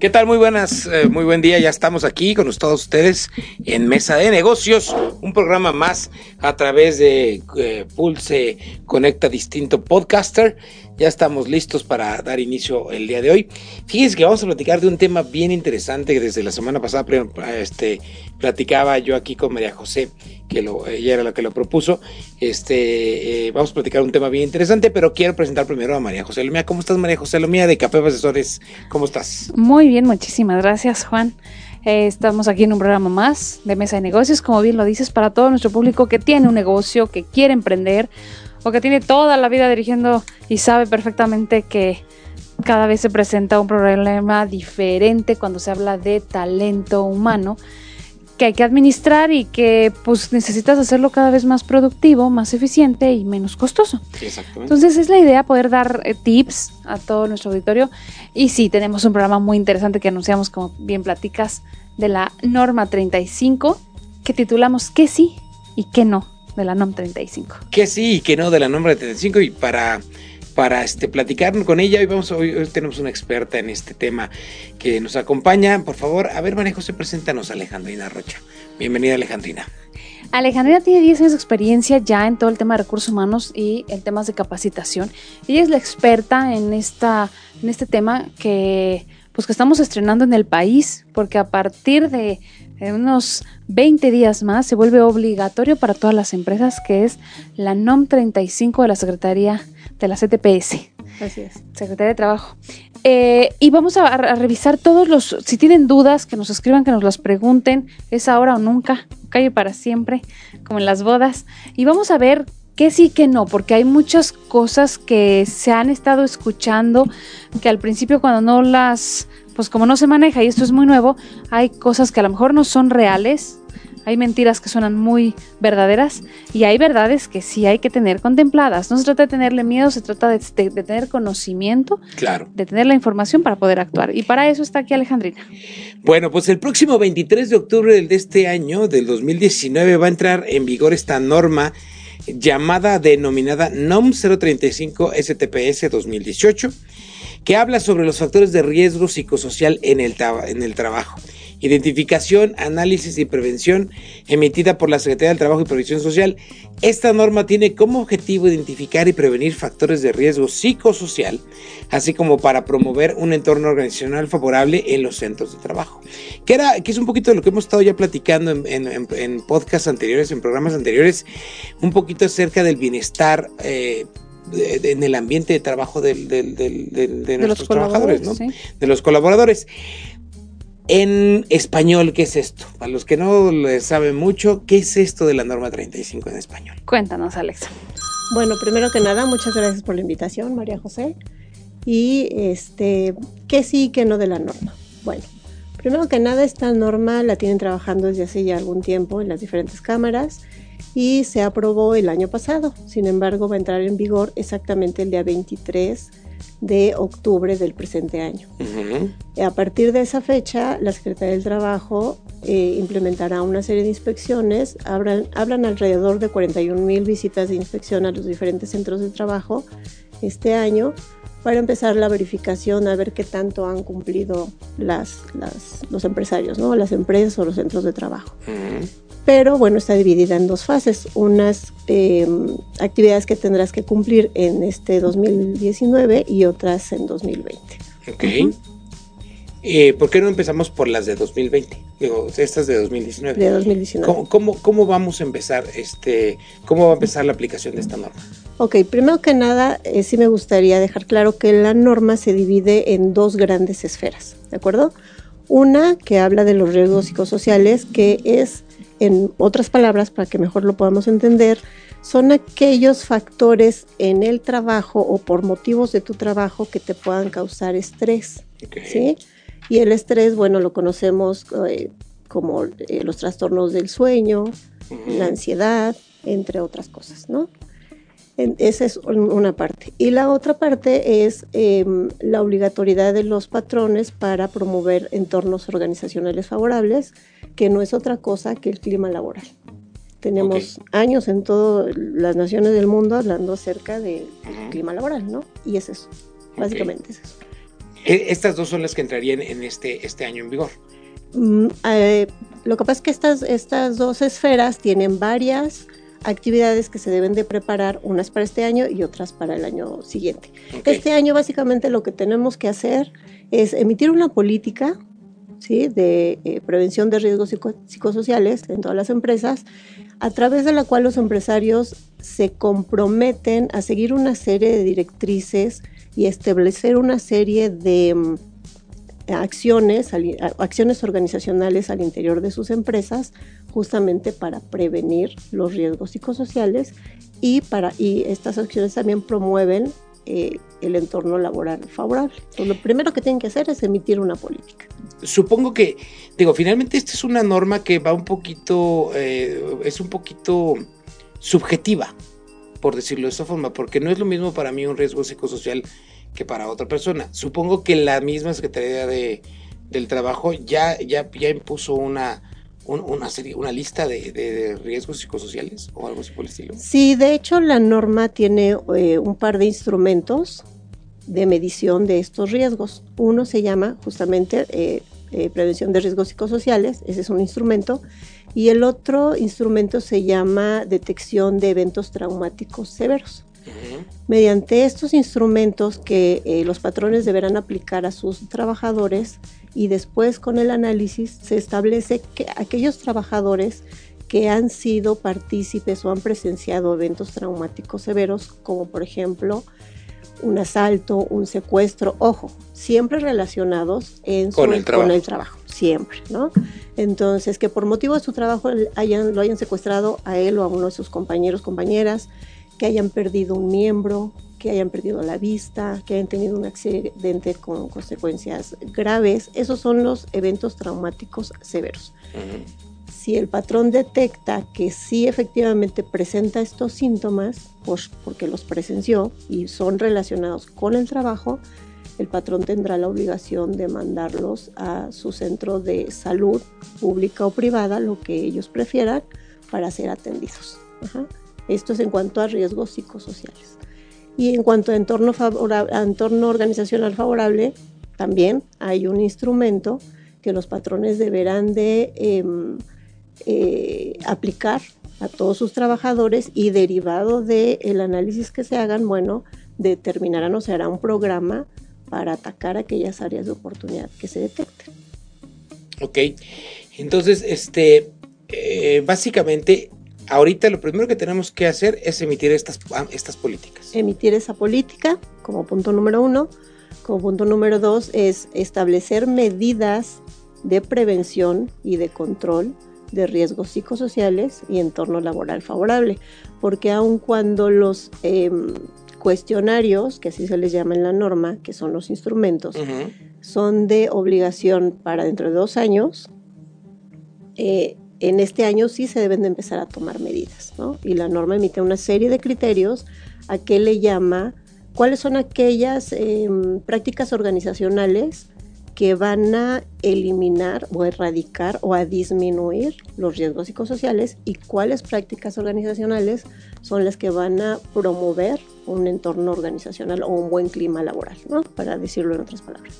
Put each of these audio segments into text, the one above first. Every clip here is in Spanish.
¿Qué tal? Muy buenas, eh, muy buen día. Ya estamos aquí con todos ustedes en Mesa de Negocios, un programa más a través de eh, Pulse Conecta Distinto Podcaster. Ya estamos listos para dar inicio el día de hoy. Fíjense que vamos a platicar de un tema bien interesante desde la semana pasada este, platicaba yo aquí con María José, que lo, ella era la que lo propuso. Este, eh, vamos a platicar un tema bien interesante, pero quiero presentar primero a María José Lomía. ¿Cómo estás, María José Lomía de Capeva Asesores? ¿Cómo estás? Muy bien, muchísimas gracias, Juan. Eh, estamos aquí en un programa más de Mesa de Negocios, como bien lo dices, para todo nuestro público que tiene un negocio, que quiere emprender o que tiene toda la vida dirigiendo y sabe perfectamente que cada vez se presenta un problema diferente cuando se habla de talento humano que hay que administrar y que pues necesitas hacerlo cada vez más productivo, más eficiente y menos costoso. Exactamente. Entonces es la idea poder dar eh, tips a todo nuestro auditorio y sí, tenemos un programa muy interesante que anunciamos como bien platicas de la norma 35 que titulamos ¿Qué sí y qué no? De la NOM 35. Que sí y que no de la NOM 35 y para para este, platicar con ella. Hoy, vamos, hoy, tenemos una experta en este tema que nos acompaña. Por favor, a ver, María José, preséntanos a Alejandrina Rocha. Bienvenida, Alejandrina. Alejandrina tiene 10 años de experiencia ya en todo el tema de recursos humanos y en temas de capacitación. Ella es la experta en, esta, en este tema que, pues, que estamos estrenando en el país, porque a partir de en unos 20 días más se vuelve obligatorio para todas las empresas, que es la NOM 35 de la Secretaría de la CTPS. Así es. Secretaría de Trabajo. Eh, y vamos a, revisar todos los, si tienen dudas, que nos escriban, que nos las pregunten, es ahora o nunca, calle para siempre, como en las bodas. Y vamos a ver qué sí, qué no, porque hay muchas cosas que se han estado escuchando, que al principio cuando no las pues como no se maneja y esto es muy nuevo, hay cosas que a lo mejor no son reales, hay mentiras que suenan muy verdaderas y hay verdades que sí hay que tener contempladas. No se trata de tenerle miedo, se trata de, tener conocimiento, claro. de tener la información para poder actuar. Y para eso está aquí Alejandrina. Bueno, pues el próximo 23 de octubre de este año, del 2019, va a entrar en vigor esta norma llamada denominada NOM 035 STPS 2018 que habla sobre los factores de riesgo psicosocial en el, en el trabajo. Identificación, análisis y prevención emitida por la Secretaría del Trabajo y Previsión Social. Esta norma tiene como objetivo identificar y prevenir factores de riesgo psicosocial, así como para promover un entorno organizacional favorable en los centros de trabajo. Que, era, que es un poquito de lo que hemos estado ya platicando en, en, podcasts anteriores, en programas anteriores, un poquito acerca del bienestar. Eh, en el ambiente de trabajo de, nuestros trabajadores, ¿no? De los colaboradores. En español, ¿qué es esto? Para los que no le saben mucho, ¿qué es esto de la norma 35 en español? Cuéntanos, Alexa. Bueno, primero que nada, muchas gracias por la invitación, María José. Y este, ¿qué sí qué no de la norma? Bueno, primero que nada, esta norma la tienen trabajando desde hace ya algún tiempo en las diferentes cámaras y se aprobó el año pasado. Sin embargo, va a entrar en vigor exactamente el día 23 de octubre del presente año. A partir de esa fecha, la Secretaría del Trabajo eh, implementará una serie de inspecciones. Hablan, hablan alrededor de 41 mil visitas de inspección a los diferentes centros de trabajo este año para empezar la verificación a ver qué tanto han cumplido las, los empresarios, ¿no? las empresas o los centros de trabajo pero bueno, está dividida en dos fases. Unas em, actividades que tendrás que cumplir en este 2019 y otras en 2020. Ok. Eh, ¿Por qué no empezamos por las de 2020? Digo, estas de 2019. De 2019. ¿Cómo, vamos a empezar este, cómo va a empezar la aplicación de esta norma? Ok, primero que nada, eh, sí me gustaría dejar claro que la norma se divide en dos grandes esferas, ¿de acuerdo? Una que habla de los riesgos psicosociales, que es en otras palabras, para que mejor lo podamos entender, son aquellos factores en el trabajo o por motivos de tu trabajo que te puedan causar estrés. ¿sí? Y el estrés, bueno, lo conocemos eh, como eh, los trastornos del sueño, la ansiedad, entre otras cosas, ¿no? esa es una parte. Y la otra parte es em, la obligatoriedad de los patrones para promover entornos organizacionales favorables, que no es otra cosa que el clima laboral. Tenemos años en todas las naciones del mundo hablando acerca del clima laboral, ¿no? Y es eso, básicamente es eso. E, estas dos son las que entrarían en este, este año en vigor. Mm, eh, lo que pasa es que estas, estas dos esferas tienen varias actividades que se deben de preparar, unas para este año y otras para el año siguiente. Este año básicamente lo que tenemos que hacer es emitir una política ¿sí? de eh, prevención de riesgos psicosociales en todas las empresas, a través de la cual los empresarios se comprometen a seguir una serie de directrices y establecer una serie de mm, acciones, acciones organizacionales al interior de sus empresas, justamente para prevenir los riesgos psicosociales y, para, y estas acciones también promueven eh, el entorno laboral favorable. Lo primero que tienen que hacer es emitir una política. Supongo que, digo, finalmente esta es una norma que va un poquito, eh, es un poquito subjetiva, por decirlo de esta forma, porque no es lo mismo para mí un riesgo psicosocial que para otra persona. Supongo que la misma Secretaría de, del Trabajo ya, ya, ya impuso una, una, serie, una lista de, riesgos psicosociales o algo así por el estilo. Sí, de hecho la norma tiene eh, un par de instrumentos de medición de estos riesgos. Uno se llama justamente eh, eh, prevención de riesgos psicosociales, ese es un instrumento, y el otro instrumento se llama detección de eventos traumáticos severos. Mediante estos instrumentos que eh, los patrones deberán aplicar a sus trabajadores y después con el análisis se establece que aquellos trabajadores que han sido partícipes o han presenciado eventos traumáticos severos, como por ejemplo un asalto, un secuestro, ojo, siempre relacionados con, el trabajo. siempre, ¿no? Entonces, que por motivo de su trabajo hayan, lo hayan secuestrado a él o a uno de sus compañeros, compañeras, que hayan perdido un miembro, que hayan perdido la vista, que hayan tenido un accidente con consecuencias graves. Esos son los eventos traumáticos severos. Si el patrón detecta que sí efectivamente presenta estos síntomas, pues porque los presenció y son relacionados con el trabajo, el patrón tendrá la obligación de mandarlos a su centro de salud pública o privada, lo que ellos prefieran, para ser atendidos. Esto es en cuanto a riesgos psicosociales. Y en cuanto a entorno, entorno organizacional favorable, también hay un instrumento que los patrones deberán de em, eh, aplicar a todos sus trabajadores y derivado del análisis que se hagan, bueno, determinarán o se hará un programa para atacar aquellas áreas de oportunidad que se detecten. Ok, entonces, este, eh, básicamente ahorita lo primero que tenemos que hacer es emitir estas, estas políticas. Emitir esa política como punto número uno. Como punto número dos es establecer medidas de prevención y de control de riesgos psicosociales y entorno laboral favorable, porque aun cuando los em, cuestionarios, que así se les llama en la norma, que son los instrumentos, son de obligación para dentro de dos años, eh, en este año sí se deben de empezar a tomar medidas, ¿no? Y la norma emite una serie de criterios a qué le llama, cuáles son aquellas em, prácticas organizacionales que van a eliminar o erradicar o a disminuir los riesgos psicosociales y cuáles prácticas organizacionales son las que van a promover un entorno organizacional o un buen clima laboral, ¿no? Para decirlo en otras palabras.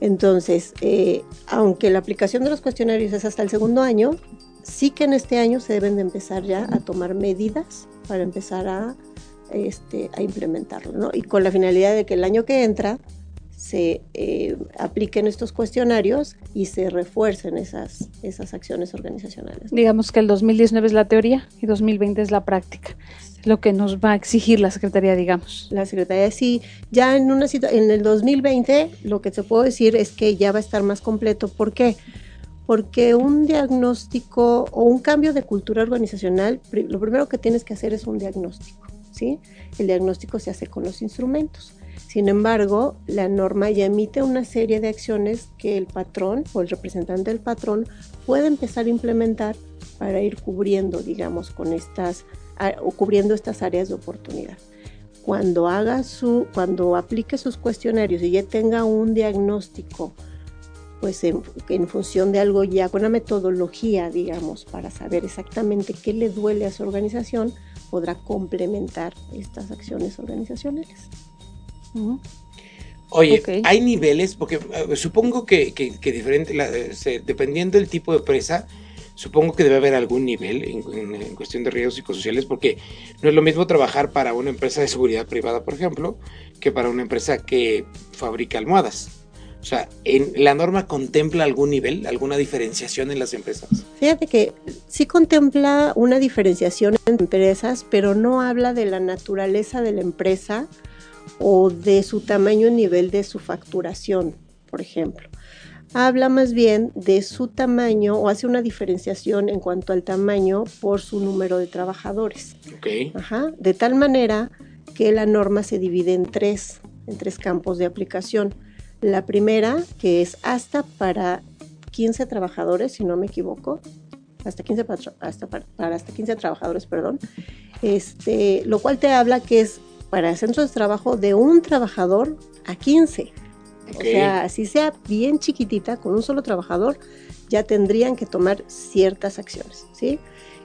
Entonces, eh, aunque la aplicación de los cuestionarios es hasta el segundo año, sí que en este año se deben de empezar ya a tomar medidas para empezar a, este, a implementarlo, ¿no? Y con la finalidad de que el año que entra se eh, apliquen estos cuestionarios y se refuercen esas, esas acciones organizacionales. Digamos que el 2019 es la teoría y 2020 es la práctica lo que nos va a exigir la Secretaría, digamos. La Secretaría sí, ya en, una en el 2020 lo que te puedo decir es que ya va a estar más completo. ¿Por qué? Porque un diagnóstico o un cambio de cultura organizacional, lo primero que tienes que hacer es un diagnóstico, ¿sí? El diagnóstico se hace con los instrumentos. Sin embargo, la norma ya emite una serie de acciones que el patrón o el representante del patrón puede empezar a implementar para ir cubriendo, digamos, con estas o cubriendo estas áreas de oportunidad. Cuando haga su, cuando aplique sus cuestionarios y ya tenga un diagnóstico, pues en, en función de algo ya con una metodología, digamos, para saber exactamente qué le duele a su organización, podrá complementar estas acciones organizacionales. Oye, hay niveles, porque eh, supongo que, diferente, eh, dependiendo del tipo de empresa, supongo que debe haber algún nivel en, cuestión de riesgos psicosociales, porque no es lo mismo trabajar para una empresa de seguridad privada, por ejemplo, que para una empresa que fabrica almohadas. O sea, ¿en ¿la norma contempla algún nivel, alguna diferenciación en las empresas? Fíjate que sí contempla una diferenciación en empresas, pero no habla de la naturaleza de la empresa o de su tamaño a nivel de su facturación, por ejemplo. Habla más bien de su tamaño o hace una diferenciación en cuanto al tamaño por su número de trabajadores. Okay. Ajá, de tal manera que la norma se divide en tres, en tres campos de aplicación. La primera, que es hasta para 15 trabajadores, si no me equivoco, hasta 15 hasta para, hasta 15 trabajadores, perdón. Este, lo cual te habla que es para centros de trabajo de un trabajador a 15. O sea, así sea bien chiquitita, con un solo trabajador, ya tendrían que tomar ciertas acciones, ¿sí?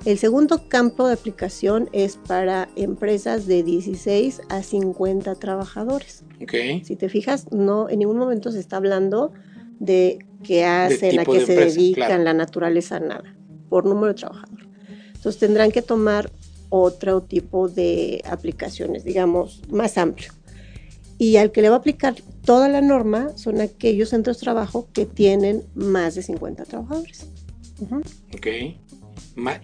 El segundo campo de aplicación es para empresas de 16 a 50 trabajadores. Okay. Si te fijas, no en ningún momento se está hablando de qué hacen, a qué se dedican, la naturaleza, nada, por número de trabajador. Entonces tendrán que tomar otro tipo de aplicaciones, digamos, más amplio. Y al que le va a aplicar toda la norma son aquellos centros de trabajo que tienen más de 50 trabajadores. Ok.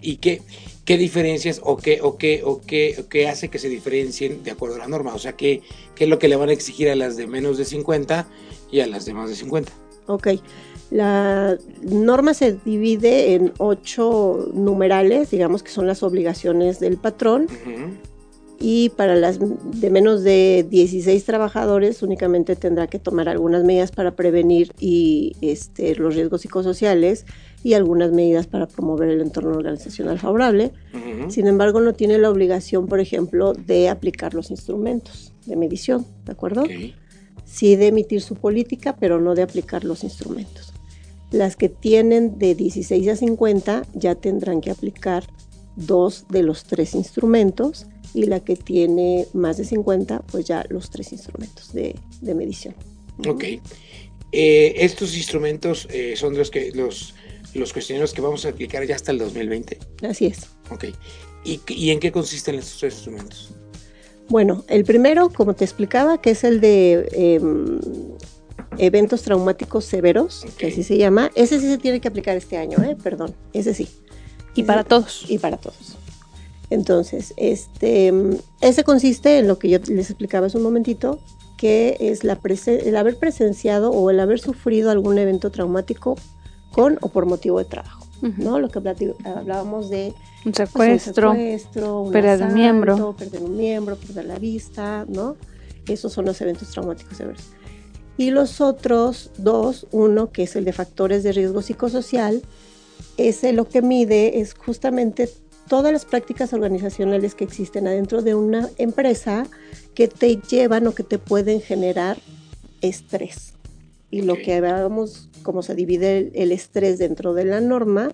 ¿Y qué, qué diferencias o qué, o, qué, o, qué, qué hace que se diferencien de acuerdo a la norma? O sea, ¿qué, ¿qué es lo que le van a exigir a las de menos de 50 y a las de más de 50? Ok. La norma se divide en ocho numerales, digamos que son las obligaciones del patrón. Y para las de menos de 16 trabajadores únicamente tendrá que tomar algunas medidas para prevenir y, este, los riesgos psicosociales y algunas medidas para promover el entorno organizacional favorable. Sin embargo, no tiene la obligación, por ejemplo, de aplicar los instrumentos de medición, ¿de acuerdo? Sí de emitir su política, pero no de aplicar los instrumentos. Las que tienen de 16 a 50 ya tendrán que aplicar dos de los tres instrumentos y la que tiene más de 50, pues ya los tres instrumentos de, medición. Ok. Eh, estos instrumentos eh, son los que los, los cuestionarios que vamos a aplicar ya hasta el 2020. Así es. Ok. ¿Y, en qué consisten estos tres instrumentos? Bueno, el primero, como te explicaba, que es el de em, eventos traumáticos severos, que así se llama. Ese sí se tiene que aplicar este año, ¿eh? perdón, ese sí. Y para todos. Y para todos. Entonces, este, ese consiste en lo que yo les explicaba hace un momentito, que es la el haber presenciado o el haber sufrido algún evento traumático con o por motivo de trabajo. ¿no? Lo que hablábamos de un secuestro, perder un miembro, perder un miembro, perder la vista, ¿no? Esos son los eventos traumáticos severos. Y los otros dos, uno que es el de factores de riesgo psicosocial, ese lo que mide es justamente todas las prácticas organizacionales que existen adentro de una empresa que te llevan o que te pueden generar estrés. Y lo que hablábamos, como se divide el, estrés dentro de la norma,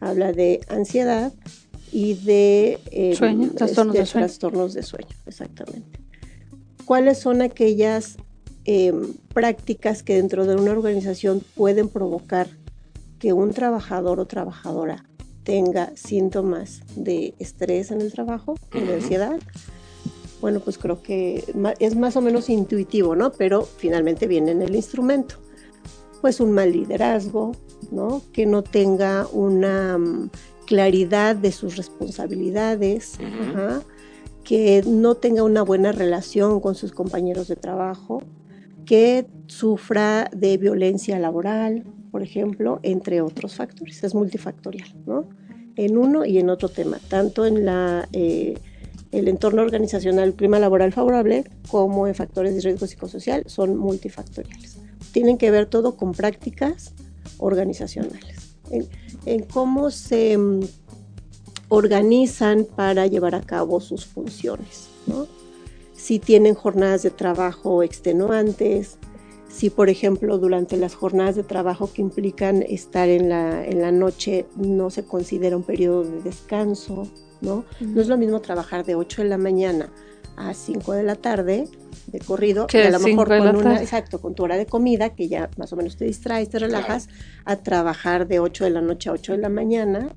habla de ansiedad y de, eh, trastornos, de, sueño. trastornos de sueño. Exactamente. ¿Cuáles son aquellas Em, prácticas que dentro de una organización pueden provocar que un trabajador o trabajadora tenga síntomas de estrés en el trabajo, de ansiedad, bueno, pues creo que es más o menos intuitivo, ¿no? Pero finalmente viene en el instrumento. Pues un mal liderazgo, ¿no? Que no tenga una mm, claridad de sus responsabilidades, que no tenga una buena relación con sus compañeros de trabajo, que sufra de violencia laboral, por ejemplo, entre otros factores. Es multifactorial, ¿no? En uno y en otro tema, tanto en la, eh, el entorno organizacional, clima laboral favorable, como en factores de riesgo psicosocial, son multifactoriales. Tienen que ver todo con prácticas organizacionales, en, cómo se mm, organizan para llevar a cabo sus funciones, Si tienen jornadas de trabajo extenuantes, si por ejemplo durante las jornadas de trabajo que implican estar en la, en la noche no se considera un periodo de descanso, ¿no? No es lo mismo trabajar de 8 de la mañana a 5 de la tarde de corrido, que a lo mejor con una, exacto, con tu hora de comida, que ya más o menos te distraes, te relajas, a trabajar de 8 de la noche a 8 de la mañana,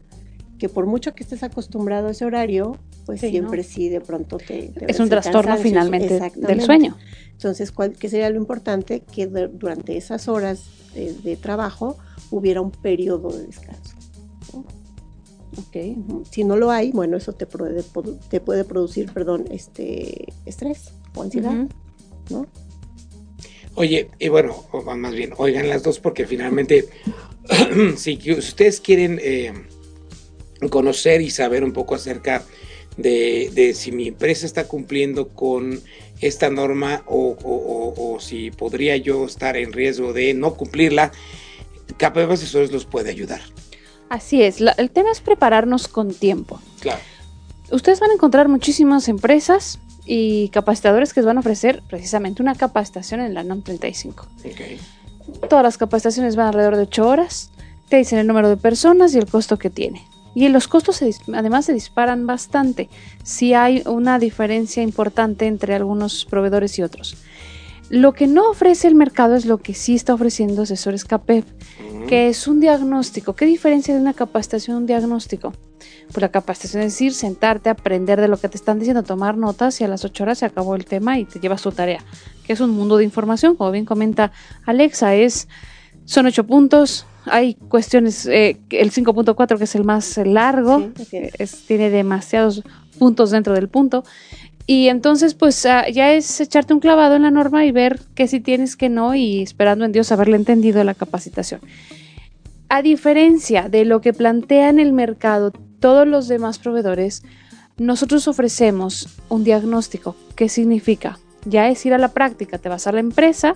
que por mucho que estés acostumbrado a ese horario, pues siempre sí de pronto te... es un trastorno finalmente del sueño. Entonces, ¿qué sería lo importante? Que durante esas horas de, trabajo hubiera un periodo de descanso. Okay. Si no lo hay, bueno, eso te puede, te puede producir, perdón, este estrés o ansiedad, ¿no? Oye, y bueno, más bien, oigan las dos porque finalmente, si ustedes quieren eh, conocer y saber un poco acerca de, si mi empresa está cumpliendo con esta norma o, si podría yo estar en riesgo de no cumplirla, KPM Asesores los puede ayudar. Así es, el tema es prepararnos con tiempo. Claro. Ustedes van a encontrar muchísimas empresas y capacitadores que les van a ofrecer precisamente una capacitación en la NOM 35. Okay. Todas las capacitaciones van alrededor de 8 horas, te dicen el número de personas y el costo que tiene. Y los costos además se disparan bastante si hay una diferencia importante entre algunos proveedores y otros. Lo que no ofrece el mercado es lo que sí está ofreciendo Asesores CAPEP, que es un diagnóstico. ¿Qué diferencia de una capacitación un diagnóstico? Pues la capacitación es decir, sentarte, aprender de lo que te están diciendo, tomar notas y a las 8 horas se acabó el tema y te llevas tu tarea, que es un mundo de información, como bien comenta Alexa, es, son 8 puntos, hay cuestiones, eh, el 5.4 que es el más largo, tiene demasiados puntos dentro del punto, y entonces, pues ah, ya es echarte un clavado en la norma y ver qué si tienes, que no, y esperando en Dios haberle entendido la capacitación. A diferencia de lo que plantean el mercado todos los demás proveedores, nosotros ofrecemos un diagnóstico. ¿Qué significa? Ya es ir a la práctica, te vas a la empresa,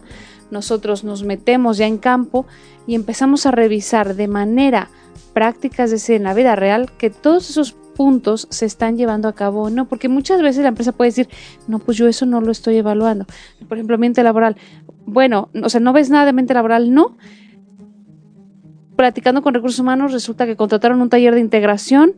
nosotros nos metemos ya en campo y empezamos a revisar de manera práctica, es decir, en la vida real, que todos esos puntos se están llevando a cabo o no, porque muchas veces la empresa puede decir, no, pues yo eso no lo estoy evaluando. Por ejemplo, mente laboral. Bueno, o sea, no ves nada de mente laboral, no. Platicando con recursos humanos, resulta que contrataron un taller de integración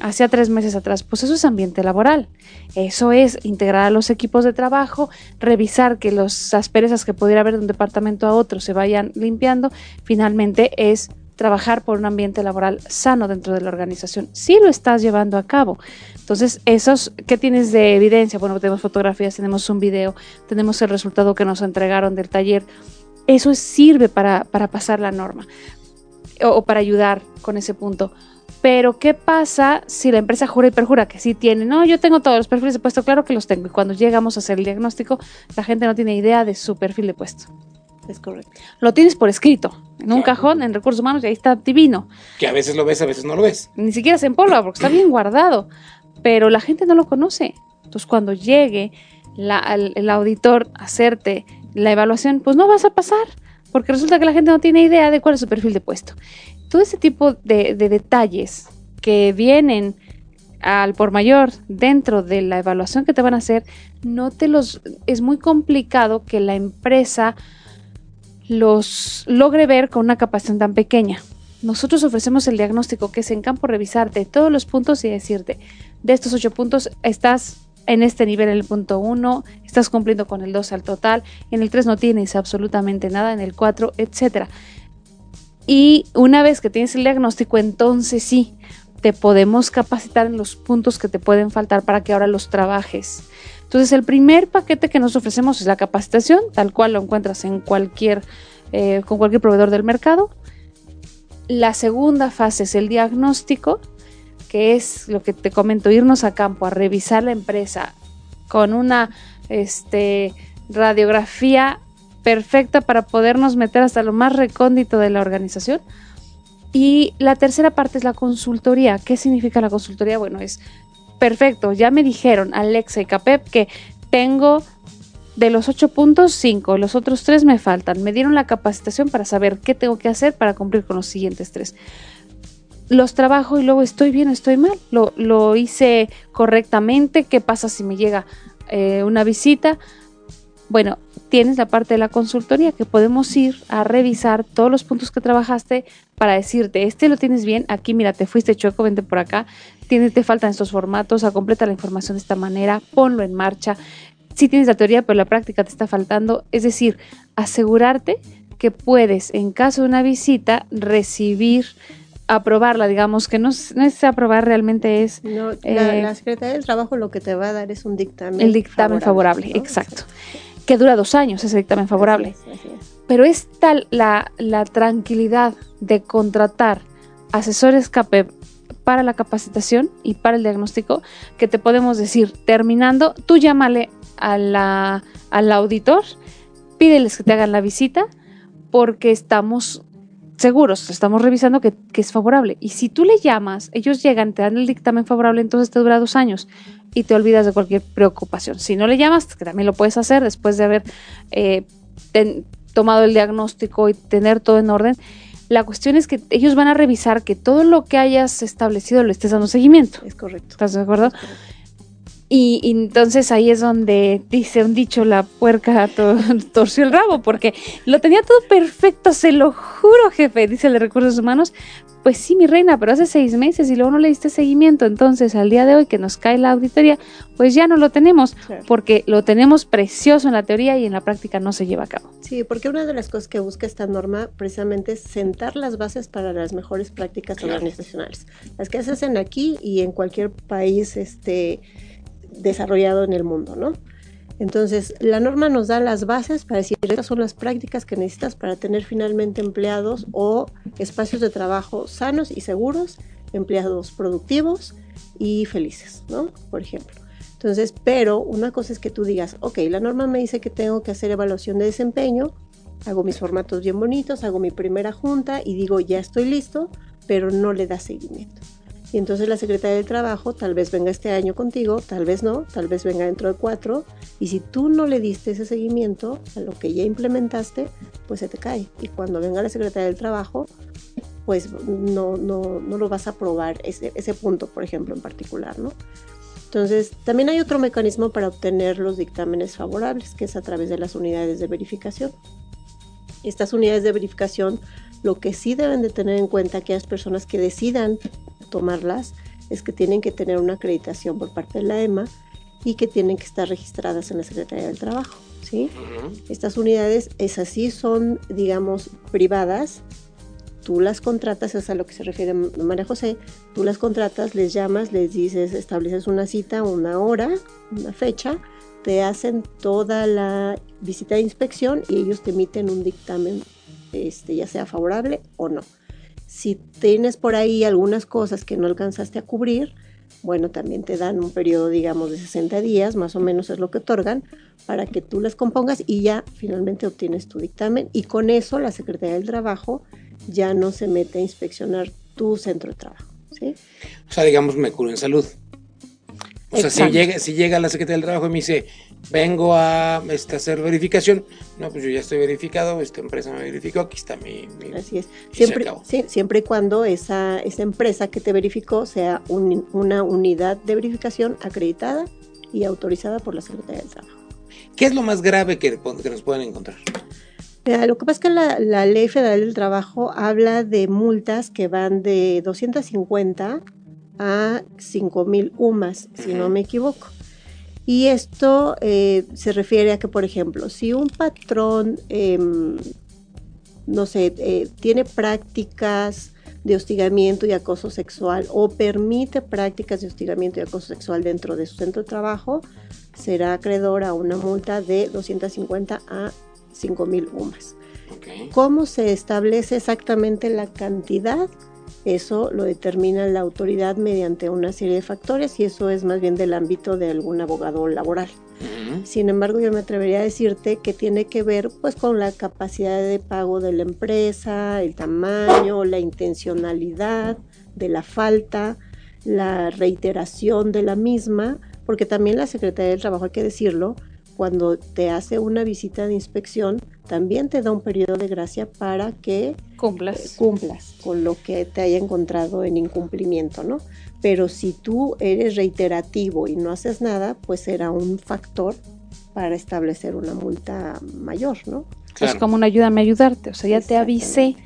hacía tres meses atrás. Pues eso es ambiente laboral. Eso es integrar a los equipos de trabajo, revisar que las asperezas que pudiera haber de un departamento a otro se vayan limpiando. Finalmente es trabajar por un ambiente laboral sano dentro de la organización. Si lo estás llevando a cabo. Entonces, esos, ¿qué tienes de evidencia? Bueno, tenemos fotografías, tenemos un video, tenemos el resultado que nos entregaron del taller. Eso sirve para, pasar la norma o, para ayudar con ese punto. Pero, ¿qué pasa si la empresa jura y perjura que sí tiene? No, yo tengo todos los perfiles de puesto, claro que los tengo. Y cuando llegamos a hacer el diagnóstico, la gente no tiene idea de su perfil de puesto. Es correcto. Lo tienes por escrito, en un cajón, en recursos humanos, y ahí está divino. Que a veces lo ves, a veces no lo ves. Ni siquiera se empolva porque está bien guardado, pero la gente no lo conoce. Entonces, cuando llegue el, auditor a hacerte la evaluación, pues no vas a pasar, porque resulta que la gente no tiene idea de cuál es su perfil de puesto. Todo ese tipo de, de detalles que vienen al por mayor dentro de la evaluación que te van a hacer, no te los es muy complicado que la empresa los logre ver con una capacidad tan pequeña. Nosotros ofrecemos el diagnóstico que es en campo revisarte todos los puntos y decirte, de estos ocho puntos estás en este nivel en el punto 1, estás cumpliendo con el 2 al total, en el 3 no tienes absolutamente nada, en el 4, etc. Y una vez que tienes el diagnóstico, entonces sí, te podemos capacitar en los puntos que te pueden faltar para que ahora los trabajes. Entonces, el primer paquete que nos ofrecemos es la capacitación, tal cual lo encuentras en cualquier, eh, con cualquier proveedor del mercado. La segunda fase es el diagnóstico, que es lo que te comento, irnos a campo a revisar la empresa con una este, radiografía perfecta para podernos meter hasta lo más recóndito de la organización. Y la tercera parte es la consultoría. ¿Qué significa la consultoría? Bueno, es perfecto, ya me dijeron Alexa y Capep que tengo de los ocho puntos, cinco, los otros tres me faltan. Me dieron la capacitación para saber qué tengo que hacer para cumplir con los siguientes tres. Los trabajo y luego estoy bien, estoy mal. Lo, lo hice correctamente. ¿Qué pasa si me llega eh, una visita? Bueno, tienes la parte de la consultoría que podemos ir a revisar todos los puntos que trabajaste para decirte, este lo tienes bien, aquí mira, te fuiste chueco, vente por acá, tienes, te faltan estos formatos, a completa la información de esta manera, ponlo en marcha. Si tienes la teoría, pero la práctica te está faltando, es decir, asegurarte que puedes, en caso de una visita, recibir aprobarla, digamos, que no, no es aprobar realmente es... No, eh, la, Secretaría del Trabajo lo que te va a dar es un dictamen. el dictamen favorable, ¿no? exacto. Que dura dos años ese dictamen favorable. Así es, así es. Pero es tal la, la tranquilidad de contratar asesores CAPEP para la capacitación y para el diagnóstico que te podemos decir, terminando, tú llámale a la, al auditor, pídeles que te hagan la visita porque estamos seguros, estamos revisando que, que es favorable. Y si tú le llamas, ellos llegan, te dan el dictamen favorable, entonces te dura dos años y te olvidas de cualquier preocupación. Si no le llamas, que también lo puedes hacer después de haber eh, ten- tomado el diagnóstico y tener todo en orden. La cuestión es que ellos van a revisar que todo lo que hayas establecido le estés dando seguimiento. Es correcto. ¿Estás de acuerdo? Es correcto. Y, y entonces ahí es donde dice un dicho, la puerca to- torció el rabo, porque lo tenía todo perfecto, se lo juro, jefe, dice el de recursos humanos. Pues sí, mi reina, pero hace seis meses y luego no le diste seguimiento. Entonces, al día de hoy que nos cae la auditoría, pues ya no lo tenemos, Claro. porque lo tenemos precioso en la teoría y en la práctica no se lleva a cabo. Sí, porque una de las cosas que busca esta norma precisamente es sentar las bases para las mejores prácticas Claro. organizacionales, las que se hacen aquí y en cualquier país este, desarrollado en el mundo, ¿no? Entonces, la norma nos da las bases para decir, estas son las prácticas que necesitas para tener finalmente empleados o espacios de trabajo sanos y seguros, empleados productivos y felices, ¿no? Por ejemplo. Entonces, pero una cosa es que tú digas, ok, la norma me dice que tengo que hacer evaluación de desempeño, hago mis formatos bien bonitos, hago mi primera junta y digo, ya estoy listo, pero no le da seguimiento. Y entonces la Secretaría del Trabajo tal vez venga este año contigo, tal vez no, tal vez venga dentro de cuatro, y si tú no le diste ese seguimiento a lo que ya implementaste, pues se te cae. Y cuando venga la Secretaría del Trabajo, pues no, no, no lo vas a aprobar ese, ese punto, por ejemplo, en particular, ¿no? Entonces, también hay otro mecanismo para obtener los dictámenes favorables, que es a través de las unidades de verificación. Estas unidades de verificación, lo que sí deben de tener en cuenta aquellas personas que decidan tomarlas, es que tienen que tener una acreditación por parte de la EMA y que tienen que estar registradas en la Secretaría del Trabajo, ¿sí? Estas unidades, esas sí son, digamos, privadas. Tú las contratas, es a lo que se refiere María José. Tú las contratas, les llamas, les dices, estableces una cita, una hora, una fecha, te hacen toda la visita de inspección y ellos te emiten un dictamen, este, ya sea favorable o no. Si tienes por ahí algunas cosas que no alcanzaste a cubrir, bueno, también te dan un periodo, digamos, de 60 días, más o menos es lo que otorgan, para que tú las compongas y ya finalmente obtienes tu dictamen. Y con eso la Secretaría del Trabajo ya no se mete a inspeccionar tu centro de trabajo. ¿sí? O sea, digamos, me curo en salud. O sea, si llega, si llega la Secretaría del Trabajo y me dice, vengo a este, hacer verificación, no, pues yo ya estoy verificado, esta empresa me verificó, aquí está mi... mi- Así es. Y Siempre, sí, siempre y cuando esa, esa empresa que te verificó sea un- una unidad de verificación acreditada y autorizada por la Secretaría del Trabajo. ¿Qué es lo más grave que, que nos pueden encontrar? Mira, lo que pasa es que la, la Ley Federal del Trabajo habla de multas que van de 250 a 5.000 UMAS, si no me equivoco. Y esto eh, se refiere a que, por ejemplo, si un patrón, em, no sé, eh, tiene prácticas de hostigamiento y acoso sexual o permite prácticas de hostigamiento y acoso sexual dentro de su centro de trabajo, será acreedor a una multa de 250 a 5.000 UMAS. Ok. ¿Cómo se establece exactamente la cantidad? Eso lo determina la autoridad mediante una serie de factores y eso es más bien del ámbito de algún abogado laboral. Sin embargo, yo me atrevería a decirte que tiene que ver pues con la capacidad de pago de la empresa, el tamaño, la intencionalidad de la falta. la reiteración de la misma, porque también la Secretaría del Trabajo, hay que decirlo, cuando te hace una visita de inspección, también te da un periodo de gracia para que Cumplas. cumplas con lo que te haya encontrado en incumplimiento, ¿no? Pero si tú eres reiterativo y no haces nada, pues será un factor para establecer una multa mayor, ¿no? Es como una ayúdame a ayudarte. O sea, ya te avisé,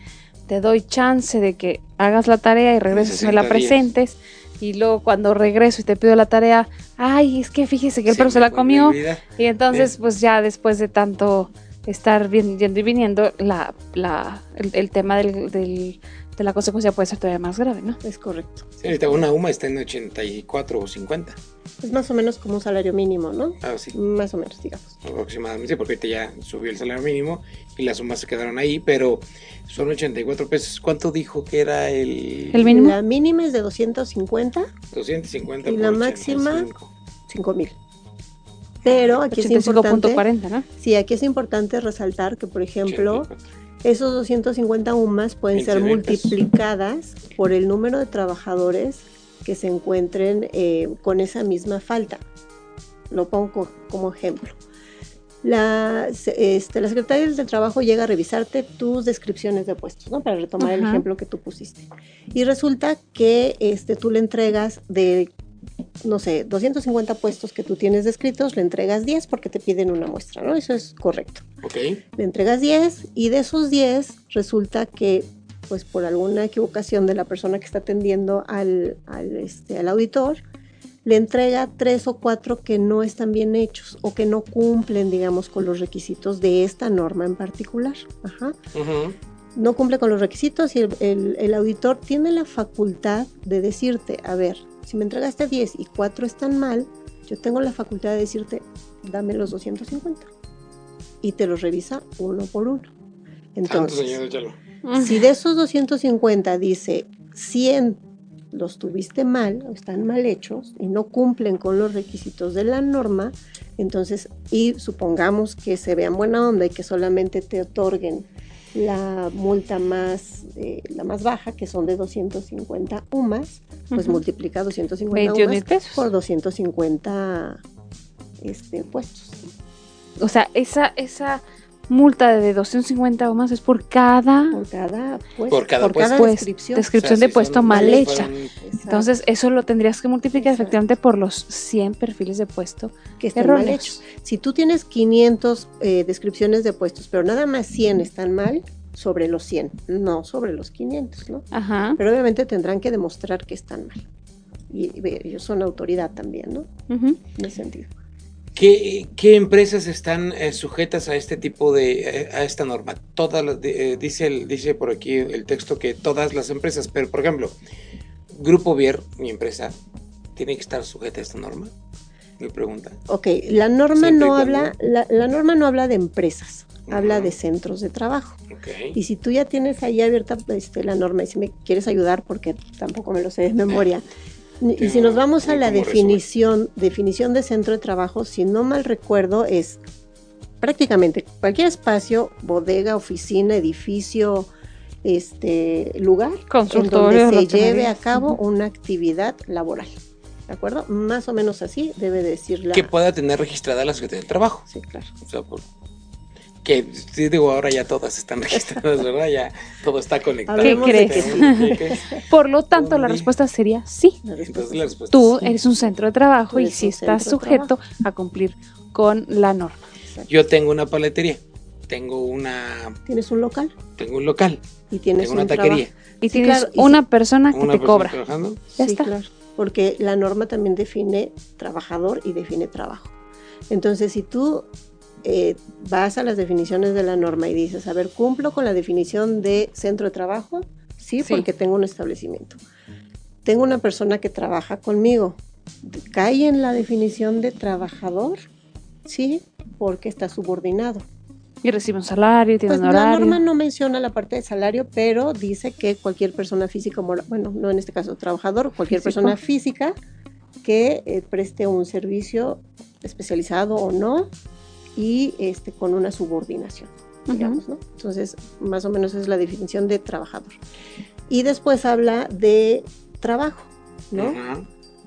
te doy chance de que hagas la tarea y regreses y me la 60 días. presentes. Y luego cuando regreso y te pido la tarea, ay, es que fíjese que el perro se la comió. Y entonces, pues ya después de tanto estar yendo y viniendo, la, la, el, el tema del, del- de la consecuencia puede ser todavía más grave, ¿no? Es correcto. Sí, ahorita una UMA está en 84 o 50. Es más o menos como un salario mínimo, ¿no? Ah, sí. Más o menos, digamos. aproximadamente, porque ahorita ya subió el salario mínimo y las sumas se quedaron ahí, pero son 84 pesos. ¿Cuánto dijo que era el, El mínimo. La mínima es de 250, 250 y por la máxima, 85. 5 mil. Pero aquí es importante, 85.40, ¿no? sí, aquí es importante resaltar que, por ejemplo, 84. esos 250 UMAS pueden ser 29 pesos. multiplicadas por el número de trabajadores que se encuentren eh, con esa misma falta. Lo pongo co- como ejemplo. La, este, la Secretaría del Trabajo llega a revisarte tus descripciones de puestos, ¿no? Para retomar el Ajá. ejemplo que tú pusiste. Y resulta que este, tú le entregas de, no sé, 250 puestos que tú tienes descritos, le entregas 10 porque te piden una muestra, ¿no? Eso es correcto Ok. le entregas 10 y de esos 10 resulta que pues por alguna equivocación de la persona que está atendiendo al, al, este, al auditor, le entrega tres o cuatro que no están bien hechos o que no cumplen, digamos, con los requisitos de esta norma en particular. Ajá. No cumple con los requisitos y el, el- el auditor tiene la facultad de decirte, a ver, si me entregaste 10 y 4 están mal, yo tengo la facultad de decirte, dame los 250. Y te los revisa uno por uno. Entonces, señor, échalo. si de esos 250 dice 100 los tuviste mal o están mal hechos y no cumplen con los requisitos de la norma, entonces, y supongamos que se vean buena onda y que solamente te otorguen la multa más, eh, la más baja, que son de 250 UMAS, pues Ujú. multiplica 250 21 mil UMAS pesos. por 250 este, puestos. O sea, esa, esa multa de 250 o más es por cada Por cada puesto, Por cada puesto. Pues, descripción. descripción O sea, de si puesto mal hecha. Entonces, eso lo tendrías que multiplicar Exacto. efectivamente por los 100 perfiles de puesto que están mal hechos. Si tú tienes 500 eh, descripciones de puestos, pero nada más 100 están mal, sobre los 100, no sobre los 500, ¿no? Ajá. Pero obviamente tendrán que demostrar que están mal. Y, y ellos son autoridad también, ¿no? En ese sentido. ¿Qué, qué empresas están eh, sujetas a este tipo de, eh, a esta norma? Todas las, eh, dice, el, dice por aquí el texto que todas las empresas, pero por ejemplo, Grupo Vier, mi empresa, ¿tiene que estar sujeta a esta norma? Me pregunta. Ok, la norma Siempre no habla, la, la norma no habla de empresas, habla de centros de trabajo. Ok. Y si tú ya tienes ahí abierta este, la norma y si me quieres ayudar, porque tampoco me lo sé de memoria, y si nos vamos a la definición, definición de centro de trabajo, si no mal recuerdo, es prácticamente cualquier espacio, bodega, oficina, edificio, este lugar en donde se lleve a cabo una actividad laboral. ¿De acuerdo? Más o menos así debe decir la. Que pueda tener registrada la Secretaría del Trabajo. Sí, claro. O sea, por- que sí, digo, ahora ya todas están registradas, ¿verdad? Ya todo está conectado. ¿Qué de crees? Por lo tanto, la respuesta sería sí. La respuesta Entonces es la respuesta Tú sí. eres un centro de trabajo y sí estás sujeto a cumplir con la norma. Yo tengo una paletería, tengo una, Tienes un local tengo un local, y tienes tengo una un taquería, Y Sí, tienes claro, y una persona que una te persona cobra. trabajando. Ya sí, está. claro, porque la norma también define trabajador y define trabajo. Entonces, si tú eh, vas a las definiciones de la norma y dices, a ver, cumplo con la definición de centro de trabajo, sí, Sí. porque tengo un establecimiento. Tengo una persona que trabaja conmigo. ¿Cae en la definición de trabajador? Sí, porque está subordinado. Y recibe un salario, tiene Pues un la horario. norma no menciona la parte de salario, pero dice que cualquier persona física, bueno, no en este caso trabajador, cualquier Físico. persona física que eh, preste un servicio especializado o no y este con una subordinación, digamos, ¿no? Entonces, más o menos es la definición de trabajador. Y después habla de trabajo. ¿no? Ajá.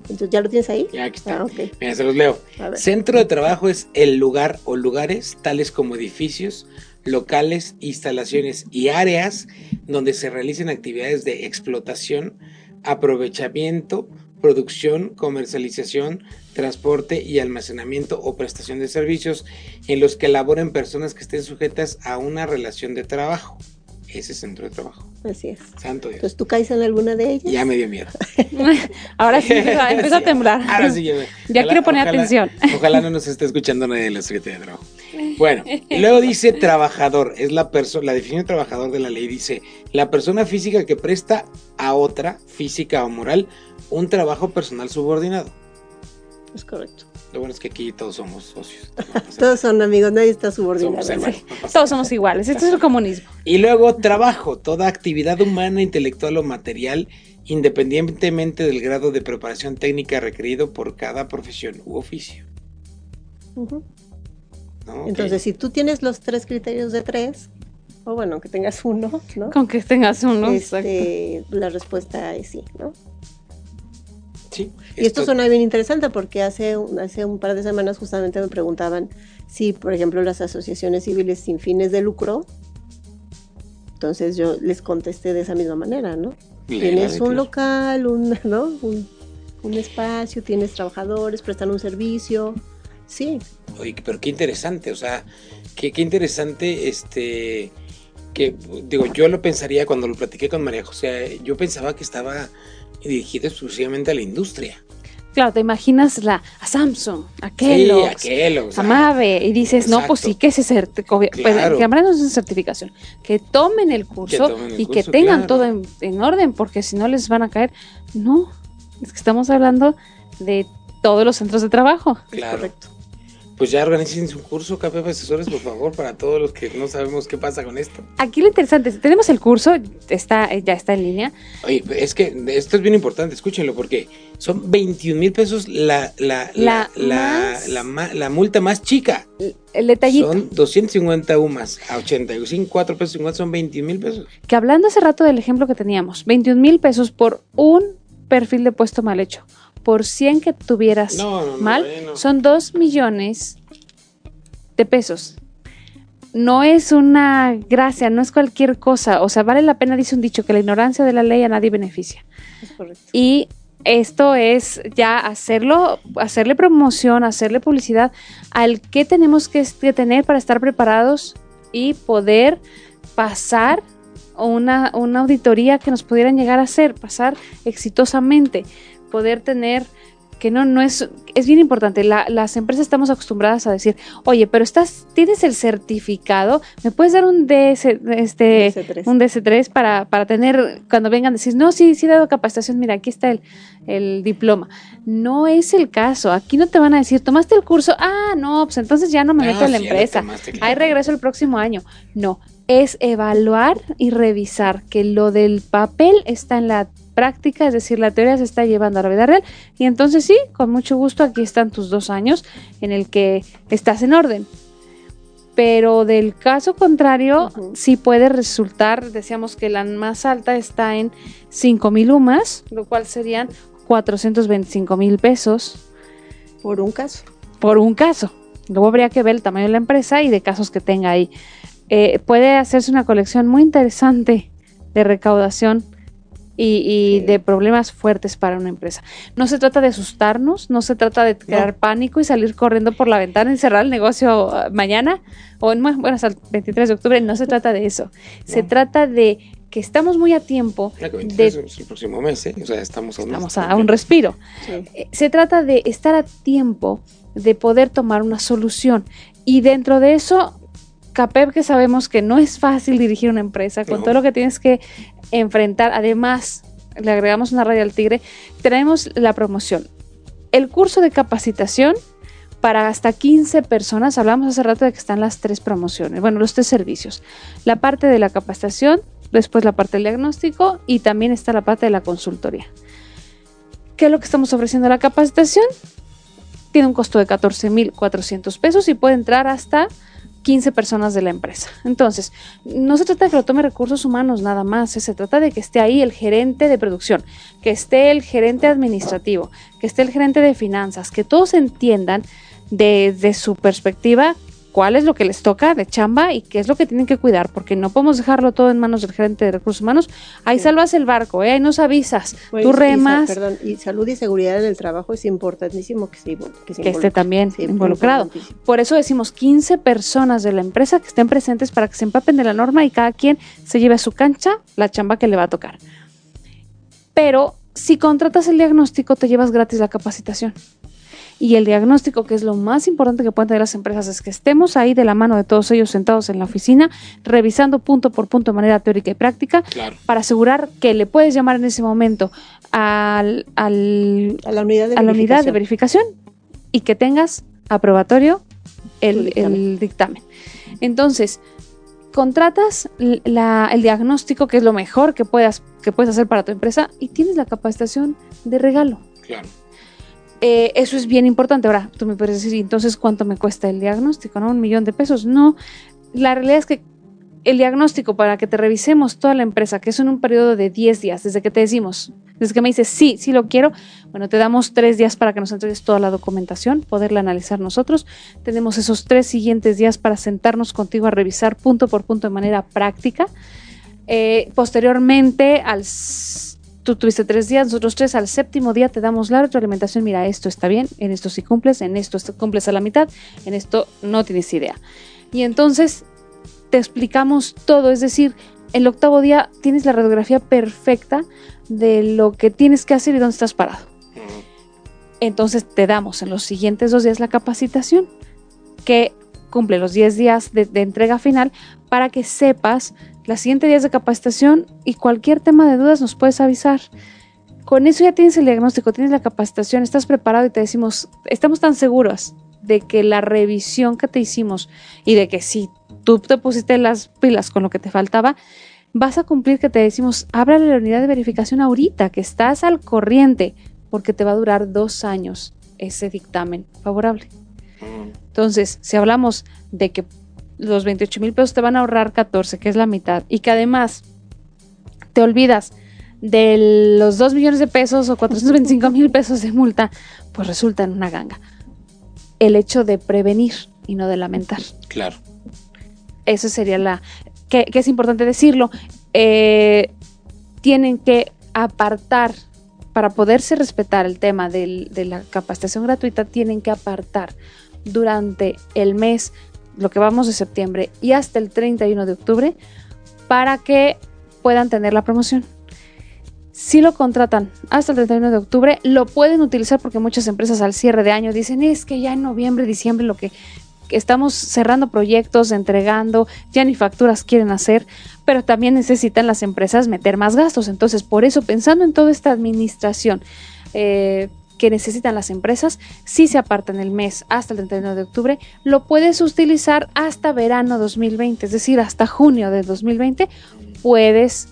Entonces, ¿ya lo tienes ahí? Ya, aquí está. Ah, ok. Mira, se los leo. Centro de trabajo es el lugar o lugares tales como edificios, locales, instalaciones y áreas donde se realicen actividades de explotación, aprovechamiento, producción, comercialización, transporte y almacenamiento o prestación de servicios en los que laboren personas que estén sujetas a una relación de trabajo. Ese es centro de trabajo. Así es. Santo Dios. Entonces, ¿tú caes en alguna de ellas? Ya me dio miedo. Ahora sí, empieza, a temblar. Ahora sí, ya, me- Ya quiero poner ojalá- atención. Ojalá no nos esté escuchando nadie de la Secretaría de Trabajo. Bueno, luego dice trabajador, es la persona, la definición de trabajador de la ley dice, la persona física que presta a otra, física o moral, un trabajo personal subordinado. Es correcto. Lo bueno es que aquí todos somos socios. Todos son amigos, nadie está subordinado. Somos Todos somos iguales. Esto es el comunismo. Y luego trabajo, toda actividad humana, intelectual o material, independientemente del grado de preparación técnica requerido por cada profesión u oficio. Entonces, si tú tienes los tres criterios de tres, o bueno, que tengas uno, ¿no? Con que tengas uno. exacto. Este, la respuesta es sí, ¿no? Sí, Y esto suena bien interesante porque hace, un- hace un par de semanas justamente me preguntaban si, por ejemplo, las asociaciones civiles sin fines de lucro, entonces yo les contesté de esa misma manera, ¿no? Tienes un local, un, ¿no? un, un espacio, tienes trabajadores, prestan un servicio, sí, Oye, pero qué interesante, o sea, qué, qué interesante, este, que, digo, yo lo pensaría cuando lo platiqué con María José, yo pensaba que estaba dirigido exclusivamente a la industria. Claro, te imaginas la, a Samsung, a Sí, Kellogg's, a Kellogg's, a a- Mave, y dices, no, pues sí, que se certifica, Claro. que habrán una certificación, que tomen el curso tomen el y que tengan claro. todo en, en orden, porque si no les van a caer. No, es que estamos hablando de todos los centros de trabajo. Claro. correcto. Pues ya organicen su curso, Café de Asesores, por favor, para todos los que no sabemos qué pasa con esto. Aquí lo interesante es, tenemos el curso, está, ya está en línea, Oye, es que esto es bien importante, escúchenlo, porque son 21 mil pesos la, la, la, La la, más- la la multa más chica. el detallito. Son 250 UMAS a 85, 4 pesos 50 son 21 mil pesos. que hablando hace rato del ejemplo que teníamos, 21 mil pesos por un perfil de puesto mal hecho, por 100 que tuvieras No, no, no, mal, bueno. son 2 millones de pesos. No es una gracia, no es cualquier cosa, o sea, vale la pena, dice un dicho, que la ignorancia de la ley a nadie beneficia. Es correcto. Y esto es ya hacerlo, hacerle promoción, hacerle publicidad al que tenemos que, que tener para estar preparados y poder pasar una, una auditoría que nos pudieran llegar a hacer, pasar exitosamente, poder tener que no, no es, es bien importante. La- las empresas estamos acostumbradas a decir, oye, pero estás, tienes el certificado, ¿me puedes dar un DS, este, DS3. un DS3 para, para tener, cuando vengan, decir, no, sí, sí he dado capacitación, mira, aquí está el, el diploma. No es el caso, aquí no te van a decir, tomaste el curso, ah, no, pues entonces ya no me meto Ah, en la sí, empresa, ahí regreso el próximo año. No, es evaluar y revisar que lo del papel está en la práctica, es decir, la teoría se está llevando a la vida real. Y entonces sí, con mucho gusto, aquí están tus dos años en el que estás en orden. Pero del caso contrario, sí puede resultar, decíamos que la más alta está en 5 mil UMAS, lo cual serían 425 mil pesos Por un caso. por un caso. Luego habría que ver el tamaño de la empresa y de casos que tenga ahí. Eh, puede hacerse una colección muy interesante de recaudación y, y Sí. de problemas fuertes para una empresa. No se trata de asustarnos, no se trata de crear pánico y salir corriendo por la ventana y cerrar el negocio ah, mañana o en, bueno, hasta el 23 de octubre. No se trata de eso. Se No. trata de que estamos muy a tiempo que de 23 es el próximo mes, ¿eh? O sea, estamos a un. Estamos a un respiro. Sí. Eh, Se trata de estar a tiempo de poder tomar una solución. Y dentro de eso, CAPEP, que sabemos que no es fácil dirigir una empresa, con No. todo lo que tienes que enfrentar, además, le agregamos una raya al tigre, traemos la promoción. El curso de capacitación para hasta 15 personas, hablamos hace rato de que están las tres promociones, bueno, los tres servicios. La parte de la capacitación, después la parte del diagnóstico y también está la parte de la consultoría. ¿Qué es lo que estamos ofreciendo? La capacitación tiene un costo de 14.400 pesos y puede entrar hasta 15 personas de la empresa. Entonces, no se trata de que lo tome recursos humanos nada más, ¿eh? se trata de que esté ahí el gerente de producción, que esté el gerente administrativo, que esté el gerente de finanzas, que todos entiendan desde su perspectiva cuál es lo que les toca de chamba y qué es lo que tienen que cuidar, porque no podemos dejarlo todo en manos del gerente de recursos humanos. Ahí salvas el barco, ¿eh? ahí nos avisas, tú remas. Y, perdón, y salud y seguridad en el trabajo es importantísimo que, se, que, que esté también involucrado. Por eso decimos 15 personas de la empresa que estén presentes para que se empapen de la norma y cada quien se lleve a su cancha la chamba que le va a tocar. Pero si contratas el diagnóstico, te llevas gratis la capacitación. Y el diagnóstico, que es lo más importante que pueden tener las empresas, es que estemos ahí de la mano de todos ellos sentados en la oficina, revisando punto por punto de manera teórica y práctica, para asegurar que le puedes llamar en ese momento al, a la unidad de, unidad de verificación y que tengas aprobatorio el, dictamen. Entonces, contratas el diagnóstico, que es lo mejor que, puedas, que puedes hacer para tu empresa, y tienes la capacitación de regalo. Claro. Eh, eso es bien importante. Ahora, tú me puedes decir, entonces, ¿cuánto me cuesta el diagnóstico? ¿No? Un millón de pesos. No, la realidad es que el diagnóstico para que te revisemos toda la empresa, que es en un periodo de 10 días, desde que te decimos, desde que me dices, sí, sí lo quiero, bueno, te damos tres días para que nos entregues toda la documentación, poderla analizar nosotros. Tenemos esos tres siguientes días para sentarnos contigo a revisar punto por punto de manera práctica. Eh, posteriormente, al tú tuviste tres días, nosotros tres, al séptimo día te damos la retroalimentación, mira, esto está bien, en esto sí cumples, en esto cumples a la mitad, en esto no tienes idea. Y entonces te explicamos todo, es decir, el octavo día tienes la radiografía perfecta de lo que tienes que hacer y dónde estás parado. Entonces te damos en los siguientes dos días la capacitación que cumple los 10 días de, de entrega final para que sepas la siguiente días de capacitación y cualquier tema de dudas nos puedes avisar. Con eso ya tienes el diagnóstico, tienes la capacitación, estás preparado y te decimos, estamos tan seguros de que la revisión que te hicimos y de que si tú te pusiste las pilas con lo que te faltaba, vas a cumplir que te decimos, ábrale la unidad de verificación ahorita, que estás al corriente, porque te va a durar dos años ese dictamen favorable. Mm. Entonces, si hablamos de que los 28 mil pesos te van a ahorrar 14, que es la mitad, y que además te olvidas de los 2 millones de pesos o 425 mil pesos de multa, pues resulta en una ganga. El hecho de prevenir y no de lamentar. Claro. Eso sería la... que, es importante decirlo. Eh, tienen que apartar, para poderse respetar el tema de la capacitación gratuita, tienen que apartar durante el mes lo que vamos de septiembre y hasta el 31 de octubre para que puedan tener la promoción. Si lo contratan hasta el 31 de octubre, lo pueden utilizar porque muchas empresas al cierre de año dicen es que ya en noviembre, diciembre lo que estamos cerrando proyectos, entregando, ya ni facturas quieren hacer, pero también necesitan las empresas meter más gastos. Entonces, por eso, pensando en toda esta administración, eh, que necesitan las empresas, si se apartan el mes hasta el 31 de octubre, lo puedes utilizar hasta verano 2020, es decir, hasta junio de 2020, puedes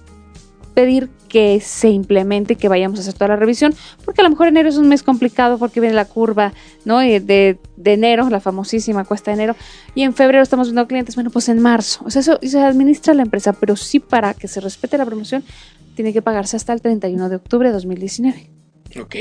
pedir que se implemente, que vayamos a hacer toda la revisión, porque a lo mejor enero es un mes complicado porque viene la curva, ¿no? De, de enero, la famosísima cuesta de enero, y en febrero estamos viendo clientes, bueno, pues en marzo, o sea, eso se administra la empresa, pero sí para que se respete la promoción, tiene que pagarse hasta el 31 de octubre de 2019. Ok.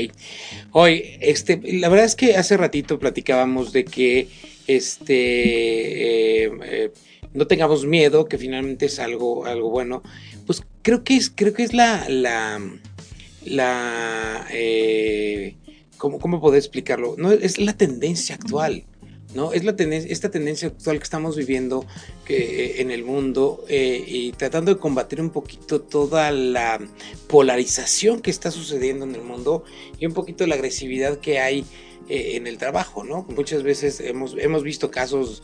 Hoy, este, la verdad es que hace ratito platicábamos de que este eh, eh, no tengamos miedo, que finalmente es algo, algo bueno. Pues creo que es, creo que es la, la, la eh, ¿cómo, ¿cómo poder explicarlo? No, es la tendencia actual. ¿No? Es la tendencia, esta tendencia actual que estamos viviendo que, eh, en el mundo eh, y tratando de combatir un poquito toda la polarización que está sucediendo en el mundo y un poquito la agresividad que hay eh, en el trabajo, ¿no? Muchas veces hemos, hemos visto casos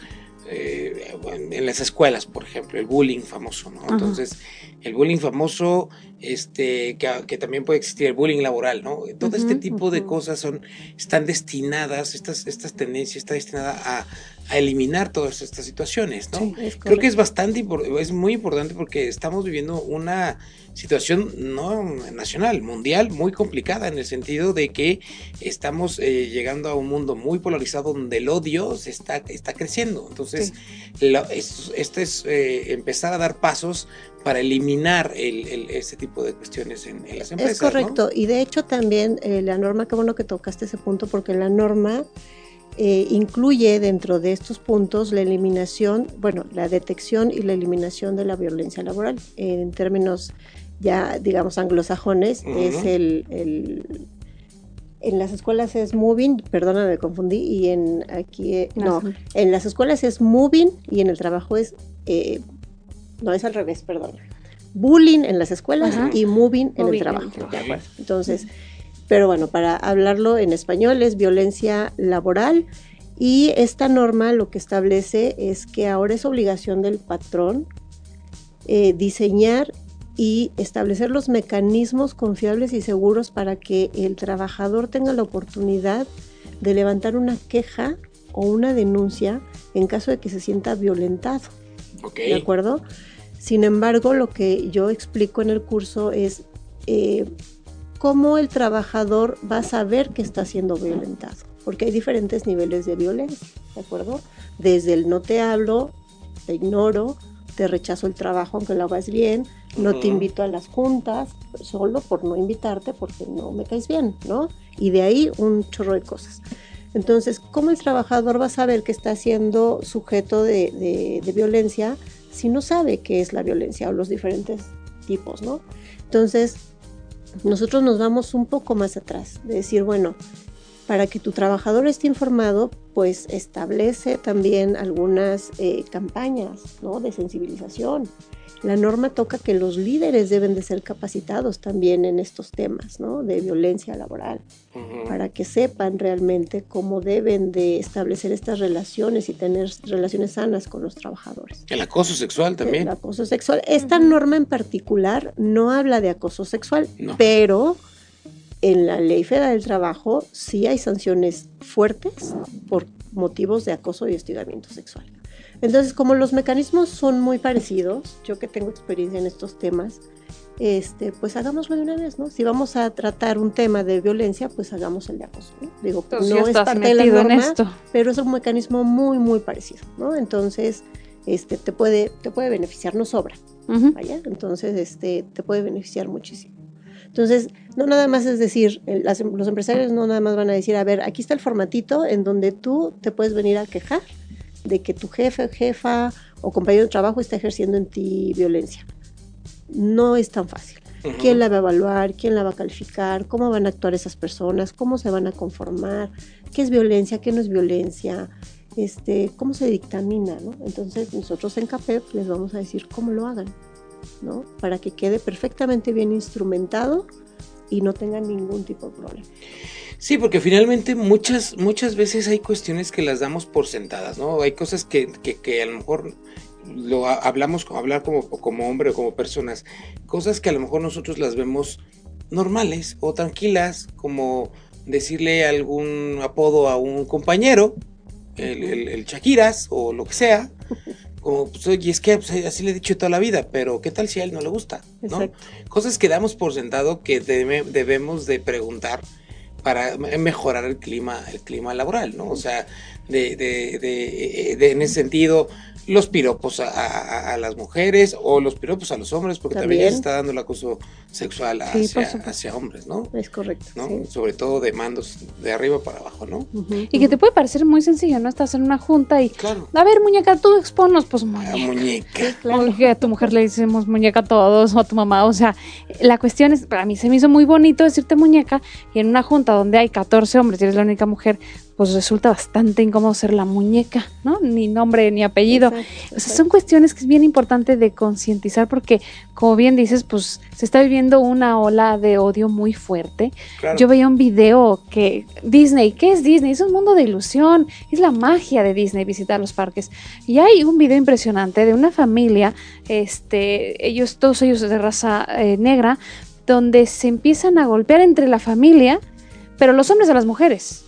en las escuelas, por ejemplo, el bullying famoso, ¿no? Entonces, el bullying famoso, este, que, también puede existir el bullying laboral, ¿no? Todo este tipo de cosas son, están destinadas, estas, estas tendencias está destinada a, eliminar todas estas situaciones, ¿no? Creo que es bastante, es muy importante porque estamos viviendo una situación no nacional, mundial, muy complicada en el sentido de que estamos eh, llegando a un mundo muy polarizado donde el odio se está, está creciendo. Entonces, esto, es eh, empezar a dar pasos para eliminar el, ese tipo de cuestiones en, las empresas. Es correcto, y de hecho también eh, la norma, qué bueno que tocaste ese punto, porque la norma eh, incluye dentro de estos puntos la eliminación, bueno, la detección y la eliminación de la violencia laboral. En términos ya, digamos, anglosajones, es el, en las escuelas es moving, perdona, me confundí, y en aquí, eh, no, en las escuelas es moving y en el trabajo es, eh, no, es al revés, perdón. Bullying en las escuelas y moving en el trabajo. Entonces, pero bueno, para hablarlo en español es violencia laboral y esta norma lo que establece es que ahora es obligación del patrón eh, diseñar y establecer los mecanismos confiables y seguros para que el trabajador tenga la oportunidad de levantar una queja o una denuncia en caso de que se sienta violentado. ¿De acuerdo? Sin embargo, lo que yo explico en el curso es eh, cómo el trabajador va a saber que está siendo violentado, porque hay diferentes niveles de violencia, ¿de acuerdo? Desde el no te hablo, te ignoro, te rechazo el trabajo aunque lo hagas bien, no te invito a las juntas, solo por no invitarte porque no me caes bien, ¿no? Y de ahí un chorro de cosas. Entonces, ¿cómo el trabajador va a saber que está siendo sujeto de, violencia si no sabe qué es la violencia o los diferentes tipos, ¿no? Entonces, nosotros nos vamos un poco más atrás, de decir, bueno, para que tu trabajador esté informado, pues establece también algunas eh, campañas ¿no? de sensibilización la norma toca que los líderes deben de ser capacitados también en estos temas, ¿no? De violencia laboral, para que sepan realmente cómo deben de establecer estas relaciones y tener relaciones sanas con los trabajadores. El acoso sexual también. El acoso sexual. Esta norma en particular no habla de acoso sexual, pero en la Ley Federal del Trabajo sí hay sanciones fuertes por motivos de acoso y hostigamiento sexual. Entonces, como los mecanismos son muy parecidos, yo que tengo experiencia en estos temas, este, pues hagámoslo de una vez, ¿no? Si vamos a tratar un tema de violencia, pues hagamos el de acoso, ¿no? Digo, no es parte de la norma, esto. pero es un mecanismo muy, muy parecido, ¿no? Entonces, este, te puede, te puede beneficiar, no sobra, ¿vaya? Entonces, este, te puede beneficiar muchísimo. Entonces, no nada más es decir, los empresarios no nada más van a decir, a ver, aquí está el formatito en donde tú te puedes venir a quejar de que tu jefe, jefa o compañero de trabajo está ejerciendo en ti violencia. No es tan fácil. ¿Quién la va a evaluar? ¿Quién la va a calificar? ¿Cómo van a actuar esas personas? ¿Cómo se van a conformar? ¿Qué es violencia? ¿Qué no es violencia? Este, ¿Cómo se dictamina? ¿no? Entonces nosotros en CAPEP les vamos a decir cómo lo hagan, ¿no? para que quede perfectamente bien instrumentado y no tengan ningún tipo de problema. Sí, porque finalmente muchas, muchas veces hay cuestiones que las damos por sentadas, ¿no? Hay cosas que, que, a lo mejor lo hablamos, hablar como, como hombre o como personas, cosas que a lo mejor nosotros las vemos normales o tranquilas, como decirle algún apodo a un compañero, el, el, Shakiras o lo que sea, como, pues, oye, es que pues, así le he dicho toda la vida, pero ¿qué tal si a él no le gusta? ¿no? Cosas que damos por sentado que debemos de preguntar para mejorar el clima, el clima laboral, ¿no? O sea, de, de, de, de en ese sentido, los piropos a, las mujeres o los piropos a los hombres, porque también, se está dando el acoso sexual hacia, hombres, ¿no? Es correcto. Sobre todo de mandos de arriba para abajo, ¿no? Y que te puede parecer muy sencillo, ¿no? Estás en una junta y, claro. a ver, muñeca, tú exponos, pues muñeca. muñeca. claro. a tu mujer le decimos muñeca a todos, o a tu mamá, o sea, la cuestión es, para mí se me hizo muy bonito decirte muñeca, y en una junta donde hay 14 hombres y eres la única mujer, pues resulta bastante incómodo ser la muñeca, ¿no? Ni nombre ni apellido. o sea, son cuestiones que es bien importante de concientizar porque, como bien dices, pues se está viviendo una ola de odio muy fuerte. Yo veía un video que Disney, ¿qué es Disney? Es un mundo de ilusión, es la magia de Disney visitar los parques. Y hay un video impresionante de una familia, este, ellos, todos ellos de raza eh, negra, donde se empiezan a golpear entre la familia, pero los hombres a las mujeres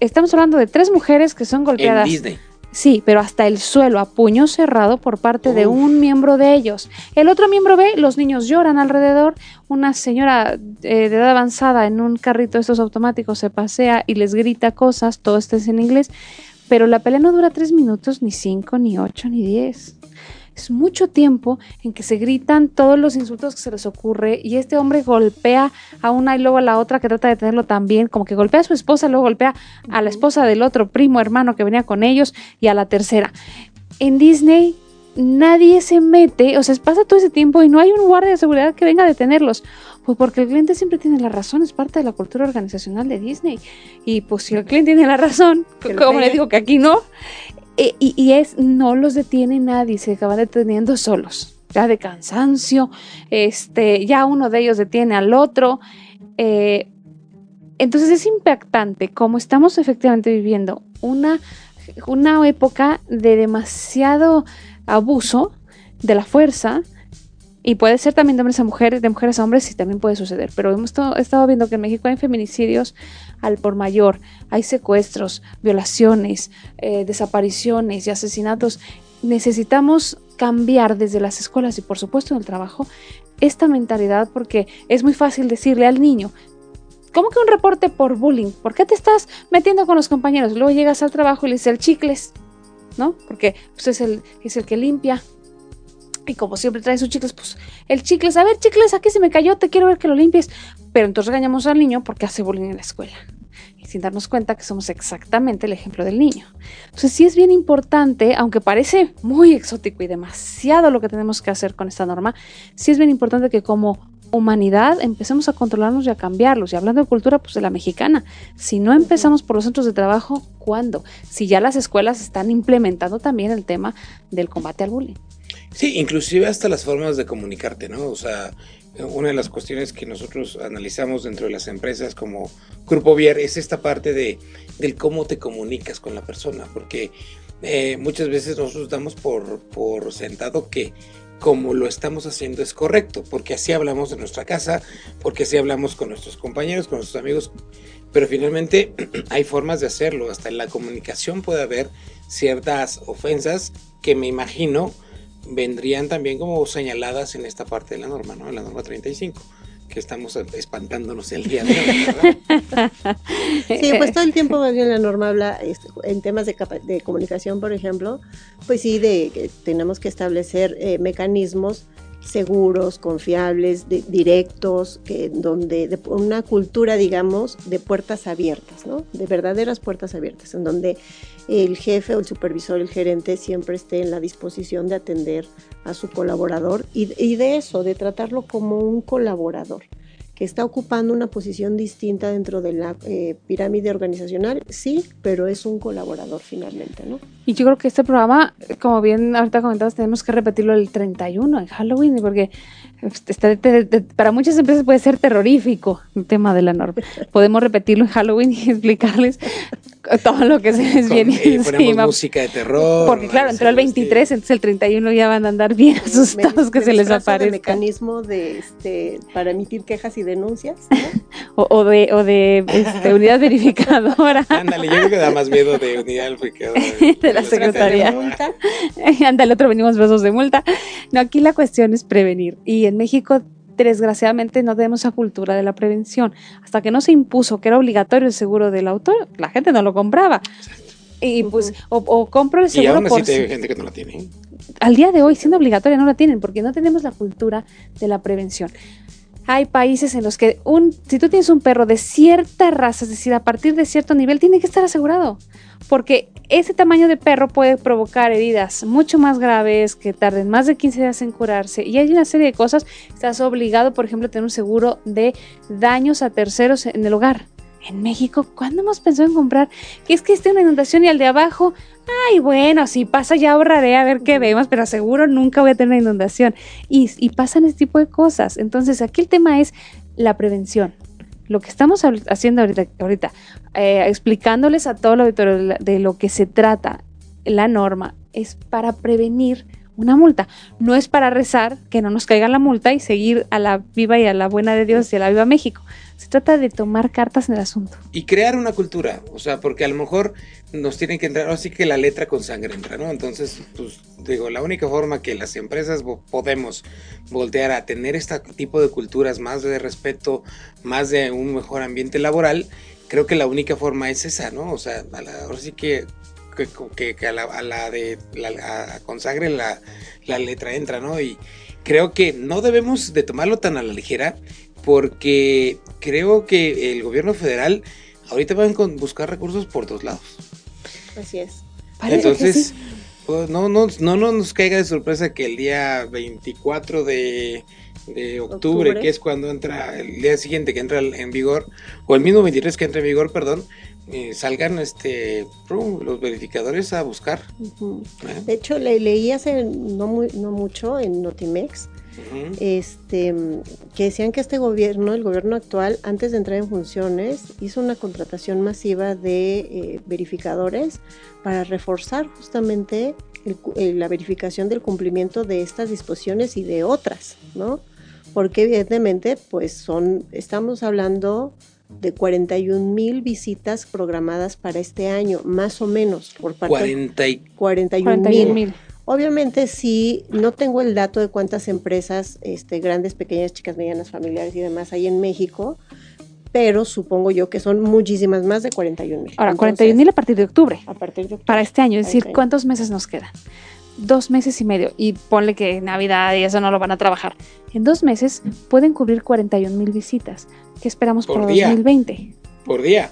estamos hablando de tres mujeres que son golpeadas. En Disney. Sí, pero hasta el suelo, a puño cerrado por parte de un miembro de ellos. El otro miembro ve, los niños lloran alrededor, una señora eh, de edad avanzada en un carrito de estos automáticos se pasea y les grita cosas, todo esto es en inglés, pero la pelea no dura tres minutos, ni cinco, ni ocho, ni diez. Es mucho tiempo en que se gritan todos los insultos que se les ocurre y este hombre golpea a una y luego a la otra que trata de tenerlo también, como que golpea a su esposa, luego golpea a la esposa del otro primo hermano que venía con ellos y a la tercera. En Disney nadie se mete, o sea, pasa todo ese tiempo y no hay un guardia de seguridad que venga a detenerlos. Pues porque el cliente siempre tiene la razón, es parte de la cultura organizacional de Disney. Y pues si el cliente tiene la razón, como le digo que aquí no, eh, y, es, no los detiene nadie, se acaban deteniendo solos, ya de cansancio, este, ya uno de ellos detiene al otro. eh, entonces es impactante cómo estamos efectivamente viviendo una, una época de demasiado abuso de la fuerza. Y puede ser también de hombres a mujeres, de mujeres a hombres, y también puede suceder. Pero hemos estado viendo que en México hay feminicidios al por mayor, hay secuestros, violaciones, eh, desapariciones y asesinatos. Necesitamos cambiar desde las escuelas y por supuesto en el trabajo esta mentalidad porque es muy fácil decirle al niño, ¿cómo que un reporte por bullying? ¿Por qué te estás metiendo con los compañeros? Luego llegas al trabajo y le dices el chicles, ¿no? Porque pues, es el que limpia. Y como siempre trae sus chicles, pues el chicles, a ver chicles, aquí se me cayó, te quiero ver que lo limpies. Pero entonces regañamos al niño porque hace bullying en la escuela. Y sin darnos cuenta que somos exactamente el ejemplo del niño. Entonces sí es bien importante, aunque parece muy exótico y demasiado lo que tenemos que hacer con esta norma, sí es bien importante que como humanidad empecemos a controlarnos y a cambiarlos. Y hablando de cultura, pues de la mexicana. Si no empezamos por los centros de trabajo, ¿cuándo? Si ya las escuelas están implementando también el tema del combate al bullying. Sí, inclusive hasta las formas de comunicarte, ¿no? O sea, una de las cuestiones que nosotros analizamos dentro de las empresas como Grupo Vier es esta parte de del cómo te comunicas con la persona, porque eh, muchas veces nosotros damos por, por sentado que como lo estamos haciendo es correcto, porque así hablamos de nuestra casa, porque así hablamos con nuestros compañeros, con nuestros amigos, pero finalmente hay formas de hacerlo, hasta en la comunicación puede haber ciertas ofensas que me imagino vendrían también como señaladas en esta parte de la norma, ¿no? En la norma 35, que estamos espantándonos el día de hoy, ¿verdad? Sí, pues todo el tiempo más bien la norma habla este, en temas de, de comunicación, por ejemplo, pues sí, de que tenemos que establecer eh, mecanismos seguros, confiables, de- directos, que donde de una cultura, digamos, de puertas abiertas, ¿no? De verdaderas puertas abiertas, en donde el jefe o el supervisor, el gerente siempre esté en la disposición de atender a su colaborador y, y de eso, de tratarlo como un colaborador que está ocupando una posición distinta dentro de la eh, pirámide organizacional, sí, pero es un colaborador finalmente, ¿no? Y yo creo que este programa, como bien ahorita comentabas, tenemos que repetirlo el 31 en Halloween, porque este, te- te- para muchas empresas puede ser terrorífico el tema de la norma. Podemos repetirlo en Halloween y explicarles todo lo que se les Con- viene y ponemos encima. música de terror. Porque claro, entró el 23, entonces el 31 ya van a andar bien asustados Me- que me se les de aparezca. mecanismo de este para emitir quejas y denuncias. ¿no? O, o de, o de este, unidad verificadora. Ándale, yo creo que da más miedo de unidad verificadora De la secretaría. El otro venimos besos de multa. No, aquí la cuestión es prevenir. Y en México, desgraciadamente, no tenemos esa cultura de la prevención. Hasta que no se impuso que era obligatorio el seguro del autor, la gente no lo compraba. Y pues, o, o compro el Y seguro aún así por te- hay si- gente que no la tiene. al día de hoy, siendo obligatoria, no la tienen, porque no tenemos la cultura de la prevención. Hay países en los que un, si tú tienes un perro de cierta raza, es decir, a partir de cierto nivel, tiene que estar asegurado. Porque ese tamaño de perro puede provocar heridas mucho más graves, que tarden más de 15 días en curarse. Y hay una serie de cosas. Estás obligado, por ejemplo, a tener un seguro de daños a terceros en el hogar. En México, ¿cuándo hemos pensado en comprar? Que es que esté una inundación y al de abajo, ay, bueno, si pasa ya ahorraré a ver qué vemos, pero seguro nunca voy a tener una inundación. Y, y pasan este tipo de cosas. Entonces, aquí el tema es la prevención. Lo que estamos haciendo ahorita, ahorita eh, explicándoles a todo el auditorio de lo que se trata la norma, es para prevenir una multa. No es para rezar que no nos caiga la multa y seguir a la viva y a la buena de Dios y a la viva México. Se trata de tomar cartas en el asunto. Y crear una cultura, o sea, porque a lo mejor nos tienen que entrar, así que la letra con sangre entra, ¿no? Entonces, pues digo, la única forma que las empresas podemos voltear a tener este tipo de culturas más de respeto, más de un mejor ambiente laboral, creo que la única forma es esa, ¿no? O sea, ahora sí que que, a, la, de la, consagre la, la letra entra, ¿no? Y creo que no debemos de tomarlo tan a la ligera porque creo que el gobierno federal ahorita va a buscar recursos por todos lados. Así es. Entonces, pues, no, no, no, no nos caiga de sorpresa que el día 24 de, de octubre, que es cuando entra, el día siguiente que entra en vigor, o el mismo 23 que entra en vigor, perdón, eh, salgan este los verificadores a buscar. ¿Eh? De hecho, le, leí hace no, muy, no mucho en Notimex este, que decían que este gobierno, el gobierno actual, antes de entrar en funciones, hizo una contratación masiva de eh, verificadores para reforzar justamente la verificación del cumplimiento de estas disposiciones y de otras, ¿no? Porque evidentemente, pues son, estamos hablando de 41 mil visitas programadas para este año, más o menos, por parte 40 y... 41 mil. Obviamente sí, no tengo el dato de cuántas empresas, este, grandes, pequeñas, chicas, medianas, familiares y demás hay en México, pero supongo yo que son muchísimas más de 41 mil. Ahora, 41 mil a partir de octubre. A partir de octubre. Para este año, es decir, ¿cuántos meses nos quedan? Dos meses y medio. Y ponle que Navidad y eso no lo van a trabajar. En dos meses pueden cubrir 41 mil visitas. ¿Qué esperamos por, por 2020? Por día.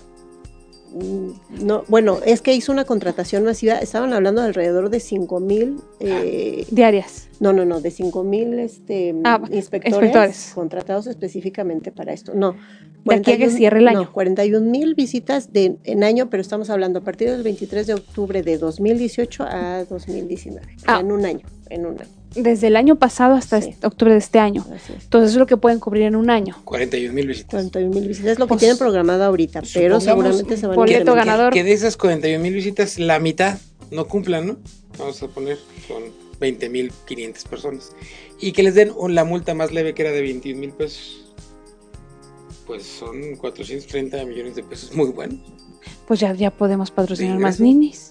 Mm, no, bueno, es que hizo una contratación masiva, estaban hablando de alrededor de 5 mil eh, diarias. No, no, no, de 5 mil este, ah, inspectores, contratados específicamente para esto. No, de aquí a que cierre el año. No, 41 mil visitas de, en año, pero estamos hablando a partir del 23 de octubre de 2018 a 2019, ah. en un año, en un año desde el año pasado hasta este, octubre de este año. Entonces es lo que pueden cubrir en un año. 41 mil visitas. 41 mil visitas es lo que pues, tienen programado ahorita, pero seguramente se van a ir ganador. Que, de esas 41 mil visitas, la mitad no cumplan, ¿no? Vamos a poner, son 20 mil 500 personas. Y que les den la multa más leve que era de 21 mil pesos. Pues son 430 millones de pesos, muy bueno. Pues ya, ya podemos patrocinar más ninis.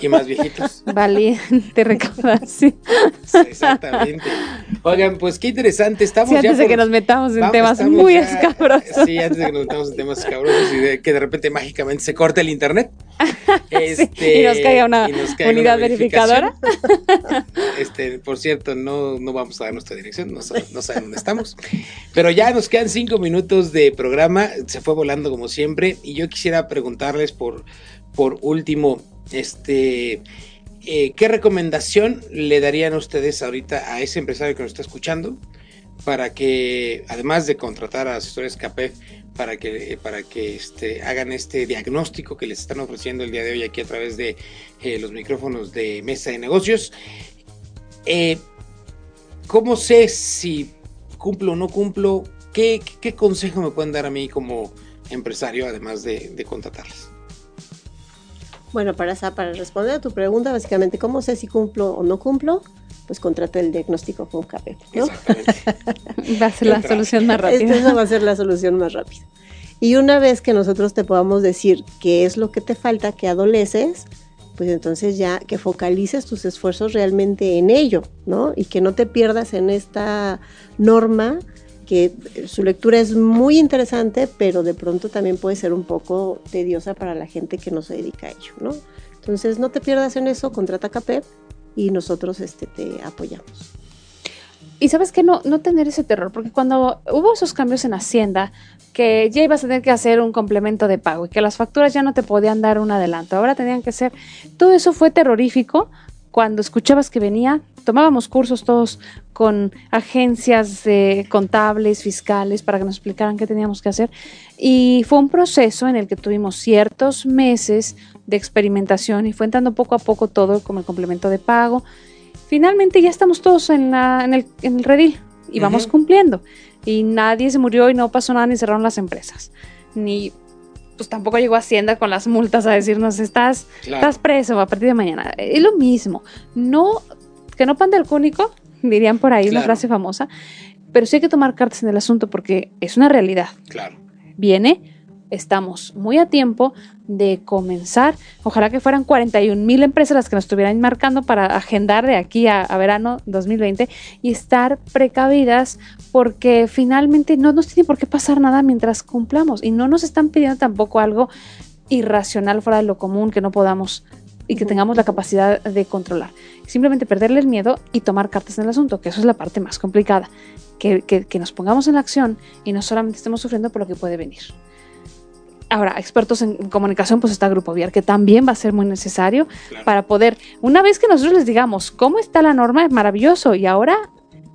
Y más viejitos. Valiente recaudación. exactamente. Oigan, pues qué interesante. Estamos sí, antes de que nos metamos en temas muy escabrosos. Sí, antes de que nos metamos en temas escabrosos y de que de repente mágicamente se corte el internet. Este, y nos caiga una unidad verificadora. Este, por cierto, no, no vamos a dar nuestra dirección, no, no saben dónde estamos. Pero ya nos quedan cinco minutos de programa. Se fue volando como siempre. Y yo quisiera preguntarles por por último, este, eh, ¿qué recomendación le darían ustedes ahorita a ese empresario que nos está escuchando para que, además de contratar a asesores CAPEF, para que, para que este, hagan este diagnóstico que les están ofreciendo el día de hoy aquí a través de eh, los micrófonos de Mesa de Negocios? Eh, ¿Cómo sé si cumplo o no cumplo? ¿Qué, consejo me pueden dar a mí como empresario, además de, de contratarles? Bueno, para, para responder a tu pregunta, básicamente, ¿cómo sé si cumplo o no cumplo? Pues contrata el diagnóstico con CAPEP, ¿no? va a ser la solución más rápida. Esa va a ser la solución más rápida. Y una vez que nosotros te podamos decir qué es lo que te falta, que adoleces, pues entonces ya que focalices tus esfuerzos realmente en ello, ¿no? Y que no te pierdas en esta norma que su lectura es muy interesante, pero de pronto también puede ser un poco tediosa para la gente que no se dedica a ello, ¿no? Entonces no te pierdas en eso, contrata CAPEP y nosotros este, te apoyamos. Y sabes que no, no tener ese terror, porque cuando hubo esos cambios en Hacienda, que ya ibas a tener que hacer un complemento de pago y que las facturas ya no te podían dar un adelanto, ahora tenían que ser, todo eso fue terrorífico cuando escuchabas que venía, tomábamos cursos todos con agencias contables, fiscales, para que nos explicaran qué teníamos que hacer. Y fue un proceso en el que tuvimos ciertos meses de experimentación y fue entrando poco a poco todo como el complemento de pago. Finalmente ya estamos todos en, el, en redil y vamos cumpliendo. Y nadie se murió y no pasó nada ni cerraron las empresas. Ni pues tampoco llegó Hacienda con las multas a decirnos estás, estás preso a partir de mañana. Es lo mismo. No Que no pan del cúnico, dirían por ahí, una frase famosa, pero sí hay que tomar cartas en el asunto porque es una realidad. Claro. Viene, estamos muy a tiempo de comenzar. Ojalá que fueran 41 mil empresas las que nos estuvieran marcando para agendar de aquí a, a verano 2020 y estar precavidas porque finalmente no nos tiene por qué pasar nada mientras cumplamos y no nos están pidiendo tampoco algo irracional fuera de lo común que no podamos y que tengamos la capacidad de controlar. Simplemente perderle el miedo y tomar cartas en el asunto, que eso es la parte más complicada. Que, que- que nos pongamos en la acción y no solamente estemos sufriendo por lo que puede venir. Ahora, expertos en comunicación, pues está Grupo Viar, que también va a ser muy necesario Claro. para poder, una vez que nosotros les digamos cómo está la norma, es maravilloso, y ahora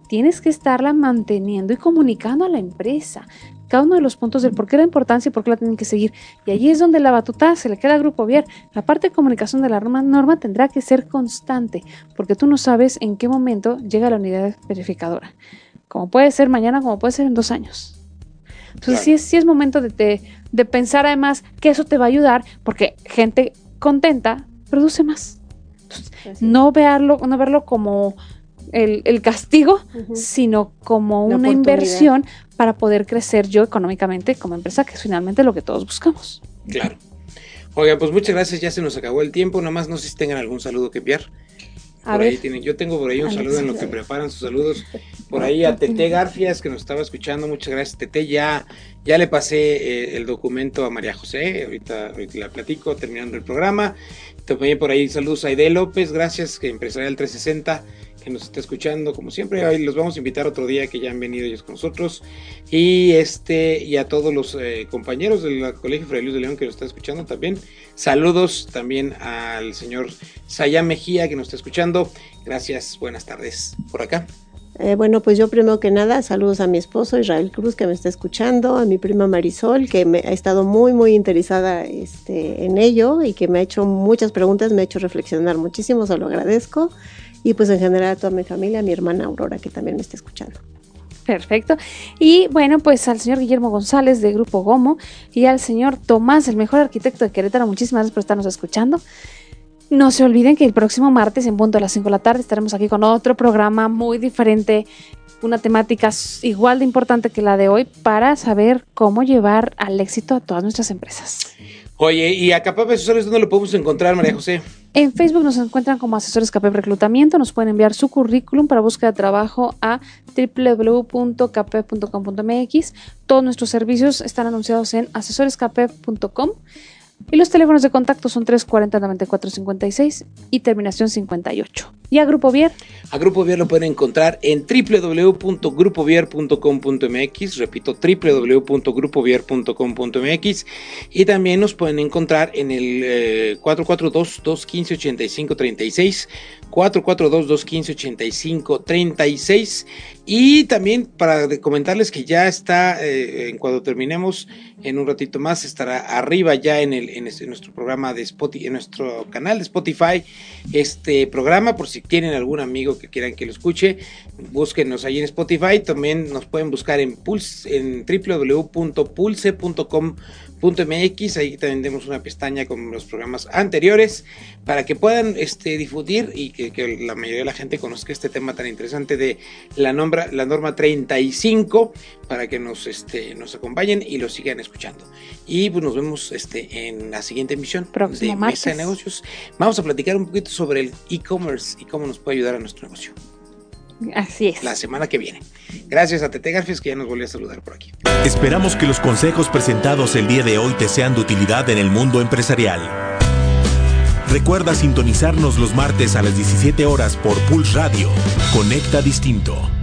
tienes que estarla manteniendo y comunicando a la empresa cada uno de los puntos del por qué la importancia y por qué la tienen que seguir. Y allí es donde la batuta se le queda a Grupo Viar. La parte de comunicación de la norma, norma tendrá que ser constante, porque tú no sabes en qué momento llega la unidad verificadora. Como puede ser mañana, como puede ser en dos años. Entonces Claro. sí, es, sí es momento de, de- de pensar además que eso te va a ayudar, porque gente contenta produce más. Así. No verlo, no verlo como el, el castigo, Ujú. sino como una inversión para poder crecer yo económicamente como empresa, que es finalmente lo que todos buscamos. Claro. Oiga, pues muchas gracias, ya se nos acabó el tiempo, nomás no sé si tengan algún saludo que enviar. A Por ver, ahí tienen, yo tengo por ahí un saludo en lo que preparan sus saludos. Por ahí a Tete Garfias, que nos estaba escuchando, muchas gracias Tete. Ya, ya le pasé eh, el documento a María José, ahorita, ahorita la platico terminando el programa. También por ahí saludos a Aide López, gracias, que Empresarial 360, que nos está escuchando, como siempre. Ahí los vamos a invitar otro día que ya han venido ellos con nosotros. Y este, y a todos los eh, compañeros del Colegio Fray Luis de León que nos está escuchando también. Saludos también al señor Sayá Mejía que nos está escuchando. Gracias, buenas tardes por acá. Eh, bueno, pues yo primero que nada, saludos a mi esposo Israel Cruz que me está escuchando, a mi prima Marisol que me ha estado muy, muy interesada este, en ello y que me ha hecho muchas preguntas, me ha hecho reflexionar muchísimo, se lo agradezco. Y pues en general a toda mi familia, a mi hermana Aurora que también me está escuchando. perfecto. Y bueno, pues al señor Guillermo González de Grupo Gomo y al señor Tomás, el mejor arquitecto de Querétaro, muchísimas gracias por estarnos escuchando. No se olviden que el próximo martes, en punto a las 5 de la tarde, estaremos aquí con otro programa muy diferente, una temática igual de importante que la de hoy, para saber cómo llevar al éxito a todas nuestras empresas. Oye, ¿y a Capap Asesores dónde lo podemos encontrar, María José? En Facebook nos encuentran como asesores CAPEP Reclutamiento. Nos pueden enviar su currículum para búsqueda de trabajo a www.capep.com.mx. Todos nuestros servicios están anunciados en asesorescapep.com. Y los teléfonos de contacto son 340-9456 y terminación 58. Y a Grupo Vier, A Grupo Vier lo pueden encontrar en www.grupovier.com.mx, repito, www.grupovier.com.mx y también nos pueden encontrar en el eh, 442-215-8536, 442-215-8536 y también para comentarles que ya está, eh, cuando terminemos en un ratito más, estará arriba ya en, el, en, este- nuestro programa de Spotify, en nuestro canal de Spotify, este programa, por si tienen algún amigo que quieran que lo escuche, búsquenos ahí en Spotify, también nos pueden buscar en Pulse, en www.pulse.com.mx, ahí también tenemos una pestaña con los programas anteriores para que puedan este, difundir y que, que la mayoría de la gente conozca este tema tan interesante de la, nombra, la norma 35 para que nos, este, nos acompañen y lo sigan escuchando. Y pues nos vemos este, en la siguiente emisión Próximo de martes. Mesa de Negocios. Vamos a platicar un poquito sobre el e-commerce y cómo nos puede ayudar a nuestro negocio así es. la semana que viene. Gracias a Tete Garfias que ya nos volvió a saludar por aquí. Esperamos que los consejos presentados el día de hoy te sean de utilidad en el mundo empresarial. Recuerda sintonizarnos los martes a las 17 horas por Pulse Radio. Conecta Distinto.